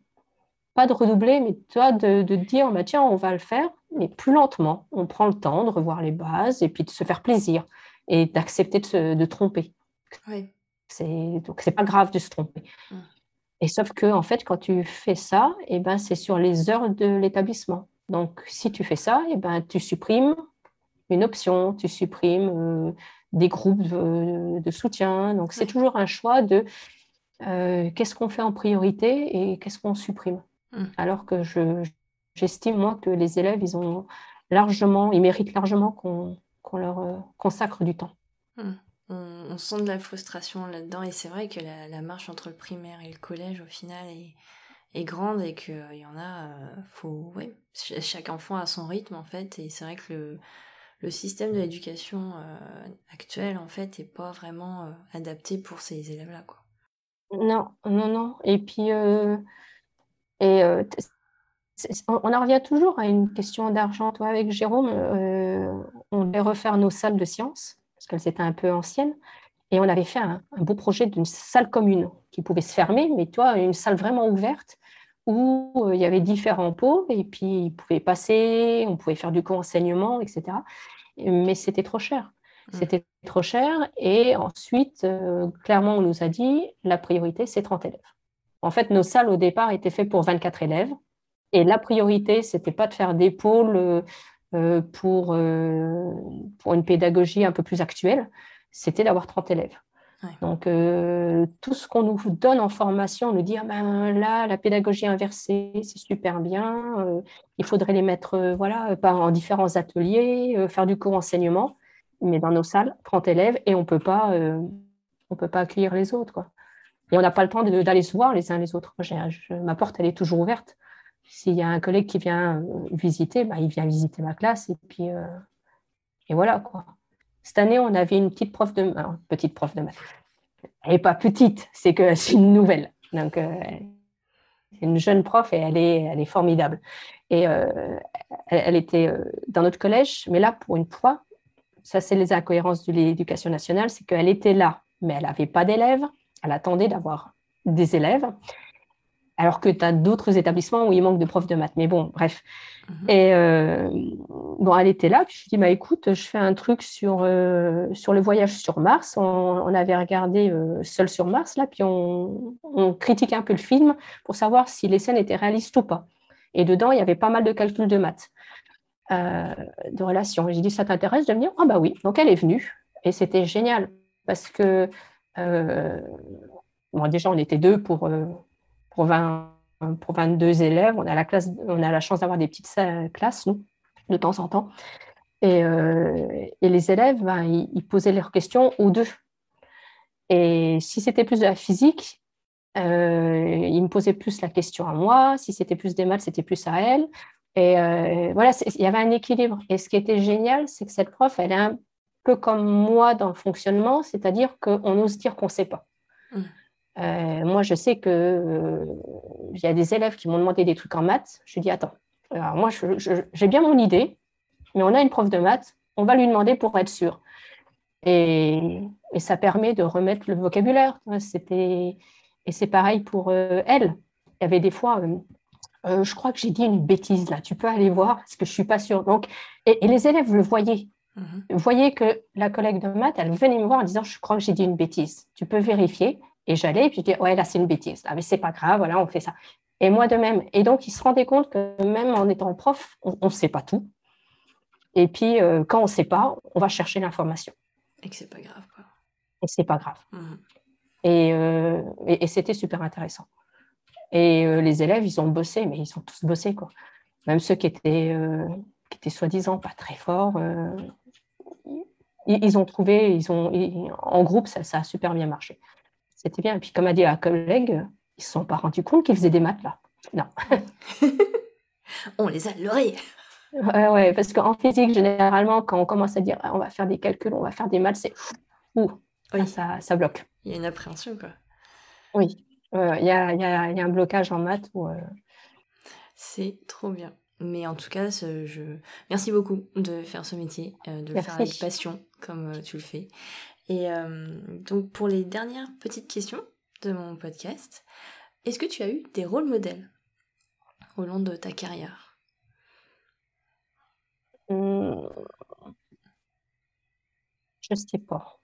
Pas de redoubler, mais toi, de, de dire bah, tiens, on va le faire, mais plus lentement. On prend le temps de revoir les bases et puis de se faire plaisir et d'accepter de se de tromper. Oui. Donc, c'est pas grave de se tromper. Mmh. Et sauf que, en fait, quand tu fais ça, et eh ben, c'est sur les heures de l'établissement. Donc, si tu fais ça, et eh ben, tu supprimes une option, tu supprimes euh, des groupes de, soutien. Donc, c'est toujours un choix de euh, qu'est-ce qu'on fait en priorité et qu'est-ce qu'on supprime. Mmh. Alors que je, j'estime, moi, que les élèves, ils ont largement, ils méritent largement qu'on, leur euh, consacre du temps. Mmh. On, sent de la frustration là-dedans et c'est vrai que la, marche entre le primaire et le collège, au final, est, est grande et qu'il y en a, faut, ouais, chaque enfant a son rythme en fait, et c'est vrai que le, le système de l'éducation actuel en fait est pas vraiment adapté pour ces élèves-là, quoi. Non, non, non. Et puis, et on en revient toujours à une question d'argent. Toi, avec Jérôme, euh, on devait refaire nos salles de sciences, parce qu'elles étaient un peu anciennes, et on avait fait un, beau projet d'une salle commune qui pouvait se fermer, mais toi, une salle vraiment ouverte, où euh, il y avait différents pots, et puis ils pouvaient passer, on pouvait faire du co-enseignement, etc. Mais c'était trop cher. Mmh. C'était trop cher, et ensuite, euh, clairement, on nous a dit, la priorité, c'est 30 élèves. En fait, nos salles, au départ, étaient faites pour 24 élèves. Et la priorité, c'était pas de faire des pôles euh, euh, pour, euh, pour une pédagogie un peu plus actuelle, c'était d'avoir 30 élèves. Donc, tout ce qu'on nous donne en formation, on nous dit ah ben, là, la pédagogie inversée, c'est super bien. il faudrait les mettre voilà, en différents ateliers, faire du co-enseignement. Mais dans nos salles, 30 élèves et on ne peut pas accueillir les autres. Quoi. Et on n'a pas le temps d'aller se voir les uns les autres. ma porte, elle est toujours ouverte. S'il y a un collègue qui vient euh, visiter, bah, il vient visiter ma classe et puis euh, et voilà quoi. Cette année, on avait une petite prof de petite prof de maths. Elle n'est pas petite, c'est que c'est une nouvelle. Donc euh, une jeune prof et elle est, elle est formidable. Et elle, était dans notre collège, mais là pour une fois, ça c'est les incohérences de l'éducation nationale, c'est qu'elle était là, mais elle n'avait pas d'élèves. Elle attendait d'avoir des élèves alors que tu as d'autres établissements où il manque de profs de maths. Mais bon, bref. Mhm. Et euh, bon, elle était là, puis je lui dis, bah, écoute, je fais un truc sur, euh, sur le voyage sur Mars. On, avait regardé euh, Seul sur Mars, là, puis on, on critique un peu le film pour savoir si les scènes étaient réalistes ou pas. Et dedans, il y avait pas mal de calculs de maths, de relations. J'ai dit, ça t'intéresse de venir? Ah bah oui. Donc elle est venue. Et c'était génial parce que, bon, déjà, on était deux pour pour, 20, pour 22 élèves. On a la, classe, on a la chance d'avoir des petites classes, nous, de temps en temps. Et, euh, les élèves, ben, ils, posaient leurs questions aux deux. Et si c'était plus de la physique, euh, ils me posaient plus la question à moi. Si c'était plus des maths, c'était plus à elle. Et euh, voilà, il y avait un équilibre. Et ce qui était génial, c'est que cette prof, elle un peu comme moi dans le fonctionnement, c'est-à-dire qu'on ose dire qu'on ne sait pas. Mmh. Euh, moi, je sais que euh, il y a des élèves qui m'ont demandé des trucs en maths. Je dis attends, alors moi, j'ai bien mon idée, mais on a une prof de maths, on va lui demander pour être sûr. Et, ça permet de remettre le vocabulaire. C'était et c'est pareil pour euh, elle. Il y avait des fois, je crois que j'ai dit une bêtise là. Tu peux aller voir parce que je suis pas sûre. Donc, et, les élèves le voyaient. Mhm. Vous voyez que la collègue de maths, elle venait me voir en disant, je crois que j'ai dit une bêtise. Tu peux vérifier. Et j'allais, et puis je disais, ouais, là, c'est une bêtise. Ah, mais c'est pas grave, voilà, on fait ça. Et moi de même. Et donc, ils se rendaient compte que même en étant prof, on ne sait pas tout. Et puis, euh, quand on ne sait pas, on va chercher l'information. Et que c'est pas grave, quoi. Et c'est pas grave. Mmh. Euh, et, et, c'était super intéressant. Et euh, les élèves, ils ont bossé, mais ils ont tous bossé, quoi. Même ceux qui étaient, qui étaient soi-disant pas très forts, ils, ont trouvé, ils ont, en groupe, ça, ça a super bien marché. C'était bien. Et puis, comme a dit la collègue, ils ne se sont pas rendus compte qu'ils faisaient des maths là. Non. on les a leurrés. Ouais, ouais, parce qu'en physique, généralement, quand on commence à dire ah, on va faire des calculs, on va faire des maths, c'est ouh, ça, ça, bloque. Il y a une appréhension, quoi. Oui, il y, a, y, a, y, a, un blocage en maths. Euh, c'est trop bien. Mais en tout cas, je... merci beaucoup de faire ce métier, euh, de le faire avec passion, comme euh, tu le fais. Et euh, donc pour les dernières petites questions de mon podcast, est-ce que tu as eu des rôles modèles au long de ta carrière? Je ne sais pas.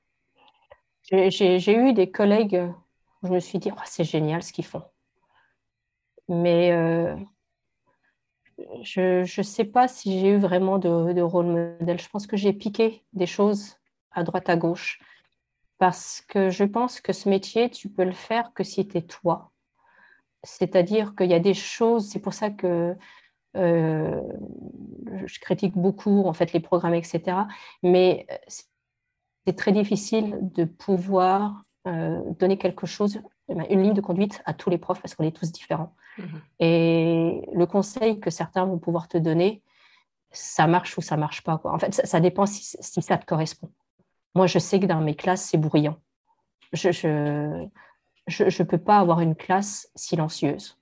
J'ai eu des collègues où je me suis dit, oh, c'est génial ce qu'ils font. Mais euh, je ne sais pas si j'ai eu vraiment de, rôle modèle. Je pense que j'ai piqué des choses à droite à gauche parce que je pense que ce métier, tu peux le faire que si tu es toi. C'est-à-dire qu'il y a des choses, c'est pour ça que euh, je critique beaucoup en fait les programmes, etc. Mais c'est très difficile de pouvoir euh, donner quelque chose une ligne de conduite à tous les profs parce qu'on est tous différents. Mhm. Et le conseil que certains vont pouvoir te donner, ça marche ou ça marche pas. Quoi. En fait, ça, dépend si, ça te correspond. Moi, je sais que dans mes classes, c'est bruyant. Je ne je, je, peux pas avoir une classe silencieuse.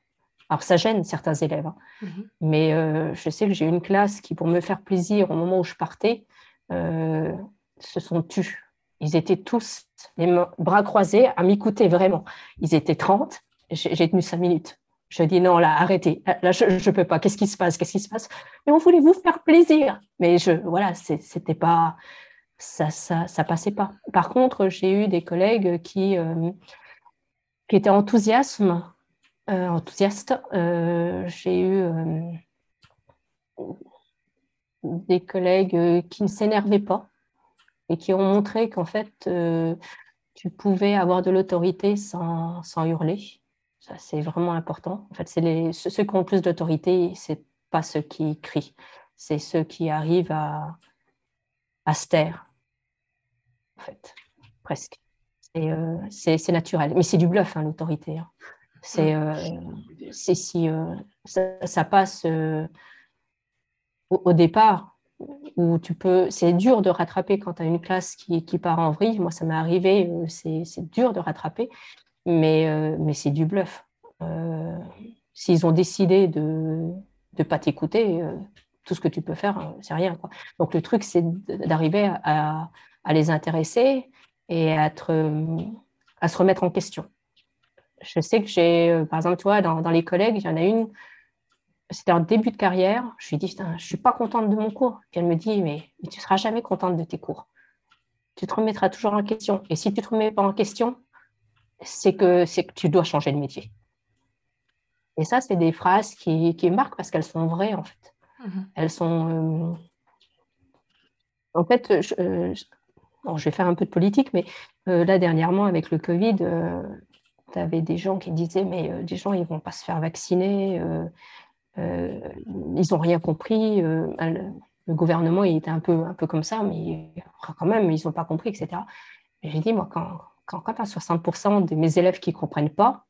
Alors, ça gêne certains élèves, hein. mhm. mais euh, je sais que j'ai une classe qui, pour me faire plaisir au moment où je partais, euh, se sont tus. Ils étaient tous les bras croisés à m'écouter vraiment. Ils étaient 30, j'ai tenu 5 minutes. Je dis non, là, arrêtez. Là, je ne peux pas. Qu'est-ce qui se passe? Qu'est-ce qui se passe? Mais on voulait vous faire plaisir? Mais je, voilà, c'était pas, ça, ça, ça passait pas. Par contre, j'ai eu des collègues qui, euh, qui étaient enthousiasme, euh, enthousiastes. Euh, j'ai eu des collègues qui ne s'énervaient pas et qui ont montré qu'en fait, tu pouvais avoir de l'autorité sans, sans hurler ça, c'est vraiment important. En fait, c'est les, ceux qui ont le plus d'autorité, c'est pas ceux qui crient, c'est ceux qui arrivent à, à se taire, en fait, presque. Euh, c'est naturel. Mais c'est du bluff, hein, l'autorité. Hein. C'est euh, si euh, ça, passe au, départ, où tu peux. C'est dur de rattraper quand tu as une classe qui, qui part en vrille. Moi, ça m'est arrivé, c'est dur de rattraper mais, euh, mais c'est du bluff. Euh, s'ils ont décidé de ne pas t'écouter, euh, tout ce que tu peux faire, c'est rien. Donc le truc, c'est d'arriver à, à, les intéresser et à, à se remettre en question. Je sais que j'ai, par exemple, toi, dans, dans les collègues, il y en a une, c'était en début de carrière, je lui ai dit, je ne suis pas contente de mon cours. Puis elle me dit, mais, mais tu ne seras jamais contente de tes cours. Tu te remettras toujours en question. Et si tu ne te remets pas en question, c'est que, que tu dois changer de métier. Et ça, c'est des phrases qui, qui marquent parce qu'elles sont vraies, en fait. Mhm. Elles sont... Euh, en fait, je, euh, je, vais faire un peu de politique, mais euh, là, dernièrement, avec le Covid, tu avais des gens qui disaient, mais des gens, ils ne vont pas se faire vacciner, ils n'ont rien compris. le gouvernement, il était un peu, un peu comme ça, mais quand même, ils n'ont pas compris, etc. J'ai dit, moi, quand, quand, quand tu as 60% de mes élèves qui ne comprennent pas,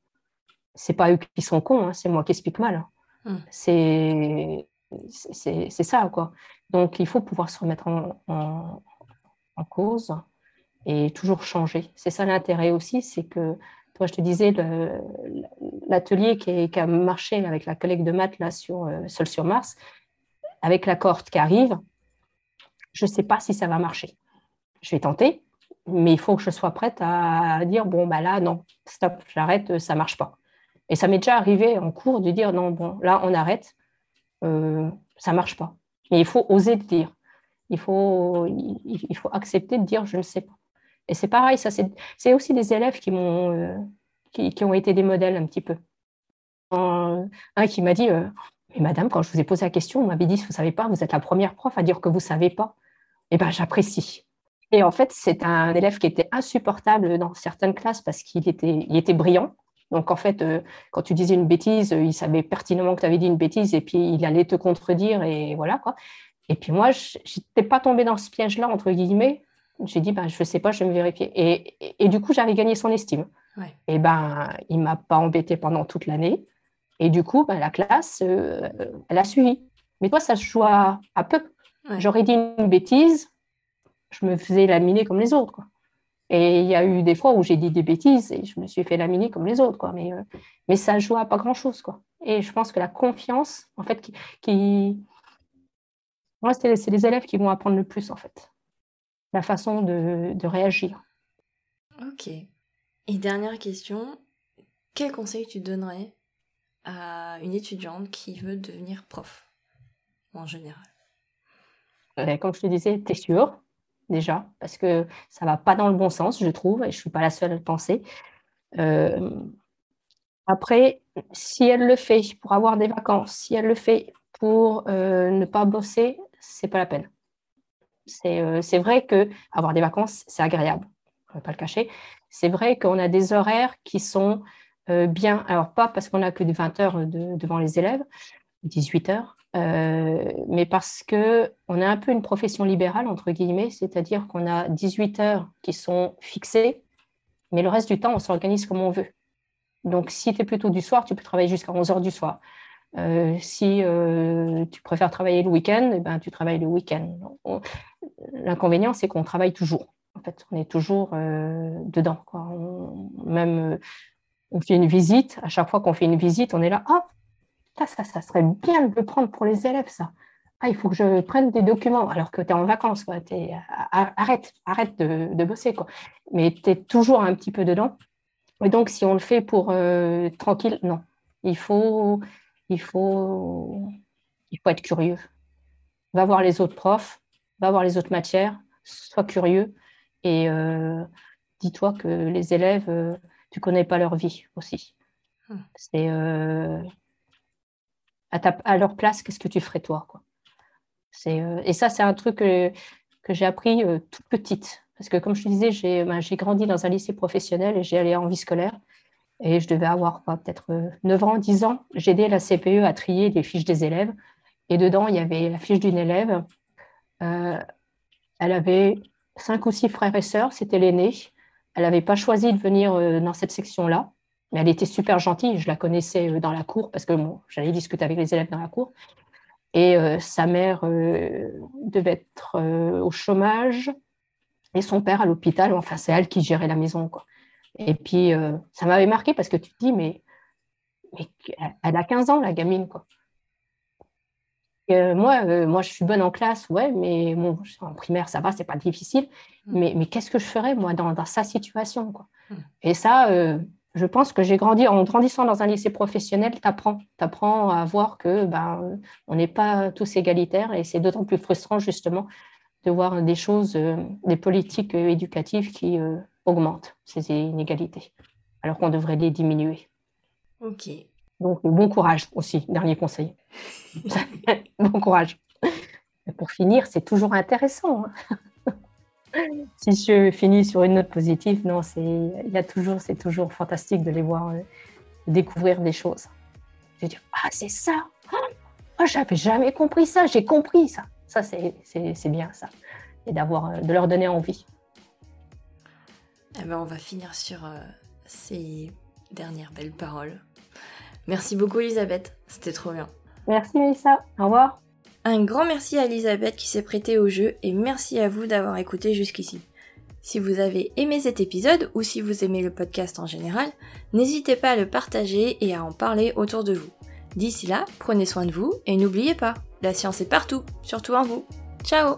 c'est pas eux qui sont cons, hein, c'est moi qui explique mal. Hmm. C'est ça, quoi. Donc, il faut pouvoir se remettre en, en, cause et toujours changer. C'est ça l'intérêt aussi, c'est que, toi, je te disais, l'atelier qui, qui, a marché avec la collègue de maths là, sur Sol sur Mars, avec la cohorte qui arrive, je ne sais pas si ça va marcher. Je vais tenter, mais il faut que je sois prête à dire bon bah là non stop j'arrête ça marche pas. Et ça m'est déjà arrivé en cours de dire non bon là on arrête euh, ça marche pas. Mais il faut oser le dire. Il faut il, faut accepter de dire je ne sais pas et c'est pareil ça c'est aussi des élèves qui m'ont euh, qui, ont été des modèles un petit peu un, qui m'a dit euh, mais madame quand je vous ai posé la question vous m'avez dit vous savez pas vous êtes la première prof à dire que vous savez pas eh ben j'apprécie et en fait, c'est un élève qui était insupportable dans certaines classes parce qu'il était, il était brillant. Donc, en fait, euh, quand tu disais une bêtise, il savait pertinemment que tu avais dit une bêtise et puis il allait te contredire et voilà quoi. Et puis moi, je n'étais pas tombée dans ce piège-là, entre guillemets. J'ai dit, ben, je ne sais pas, je vais me vérifier. Et, et, du coup, j'avais gagné son estime. Et ben, il ne m'a pas embêté pendant toute l'année. Et du coup, ben, la classe, euh, elle a suivi. Mais toi, ça se joue à, peu. J'aurais dit une bêtise, je me faisais laminer comme les autres. Quoi. Et il y a eu des fois où j'ai dit des bêtises et je me suis fait laminer comme les autres. Quoi. Mais, euh, mais ça joue à pas grand-chose. Quoi. Et je pense que la confiance, en fait, qui... qui... Moi, c'est les élèves qui vont apprendre le plus, en fait. La façon de, de réagir. Ok. Et dernière question, quel conseil tu donnerais à une étudiante qui veut devenir prof, en général? Euh, Comme je te disais, t'es sûr déjà, parce que ça ne va pas dans le bon sens, je trouve, et je ne suis pas la seule à le penser. Euh, après, si elle le fait pour avoir des vacances, si elle le fait pour euh, ne pas bosser, c'est pas la peine. C'est euh, vrai que avoir des vacances, c'est agréable, on ne va pas le cacher. C'est vrai qu'on a des horaires qui sont bien, alors pas parce qu'on a que des 20 heures devant les élèves, 18 heures, euh, mais parce qu'on a un peu une profession libérale, entre guillemets, c'est-à-dire qu'on a 18 heures qui sont fixées, mais le reste du temps, on s'organise comme on veut. Donc, si tu es plutôt du soir, tu peux travailler jusqu'à 11 heures du soir. Euh, si euh, tu préfères travailler le week-end, eh ben, tu travailles le week-end. L'inconvénient, c'est qu'on travaille toujours. En fait, on est toujours euh, dedans. Quoi. même, on fait une visite. À chaque fois qu'on fait une visite, on est là. Ah, ça, ça serait bien de le prendre pour les élèves, ça. Ah, il faut que je prenne des documents alors que tu es en vacances. Quoi. arrête, arrête de, bosser. Mais tu es toujours un petit peu dedans. Et donc, si on le fait pour tranquille, non. Il faut, il faut, il faut être curieux. Va voir les autres profs, va voir les autres matières, sois curieux et euh, dis-toi que les élèves, euh, tu connais pas leur vie aussi. Hmm. C'est euh, à, à, leur place, qu'est-ce que tu ferais toi quoi. et ça, c'est un truc que, que j'ai appris toute petite. Parce que comme je te disais, j'ai ben, grandi dans un lycée professionnel et j'ai allé en vie scolaire. Et je devais avoir peut-être 9 euh, ans, 10 ans. J'ai aidé la CPE à trier les fiches des élèves. Et dedans, il y avait la fiche d'une élève. Euh, elle avait cinq ou six frères et sœurs, c'était l'aînée. Elle n'avait pas choisi de venir euh, dans cette section-là, mais elle était super gentille. Je la connaissais dans la cour parce que j'allais discuter avec les élèves dans la cour. Et sa mère devait être au chômage et son père à l'hôpital. Enfin, c'est elle qui gérait la maison. Quoi. Et puis, euh, ça m'avait marqué parce que tu te dis, mais, elle a 15 ans, la gamine, quoi. moi, euh, moi, je suis bonne en classe, ouais, mais bon, en primaire, ça va, c'est pas difficile. Mm. Mais, mais qu'est-ce que je ferais, moi, dans, sa situation, quoi? Mm. Et ça, euh, je pense que j'ai grandi, en grandissant dans un lycée professionnel, tu apprends. Tu apprends à voir que ben, on n'est pas tous égalitaires et c'est d'autant plus frustrant, justement, de voir des choses, des politiques éducatives qui augmente ces inégalités, alors qu'on devrait les diminuer. Ok. Donc, bon courage aussi, dernier conseil. bon courage. pour finir, c'est toujours intéressant. Hein. si je finis sur une note positive, non, c'est, il y a toujours, c'est toujours fantastique de les voir euh, découvrir des choses. Je dis, ah, c'est ça. Oh, j'avais jamais compris ça. J'ai compris ça. Ça, c'est, c'est bien ça. Et d'avoir, euh, de leur donner envie. Eh ben, on va finir sur euh, ces dernières belles paroles. Merci beaucoup Elisabeth, c'était trop bien. Merci Melissa, au revoir. Un grand merci à Elisabeth qui s'est prêtée au jeu et merci à vous d'avoir écouté jusqu'ici. Si vous avez aimé cet épisode ou si vous aimez le podcast en général, n'hésitez pas à le partager et à en parler autour de vous. D'ici là, prenez soin de vous et n'oubliez pas, la science est partout, surtout en vous. Ciao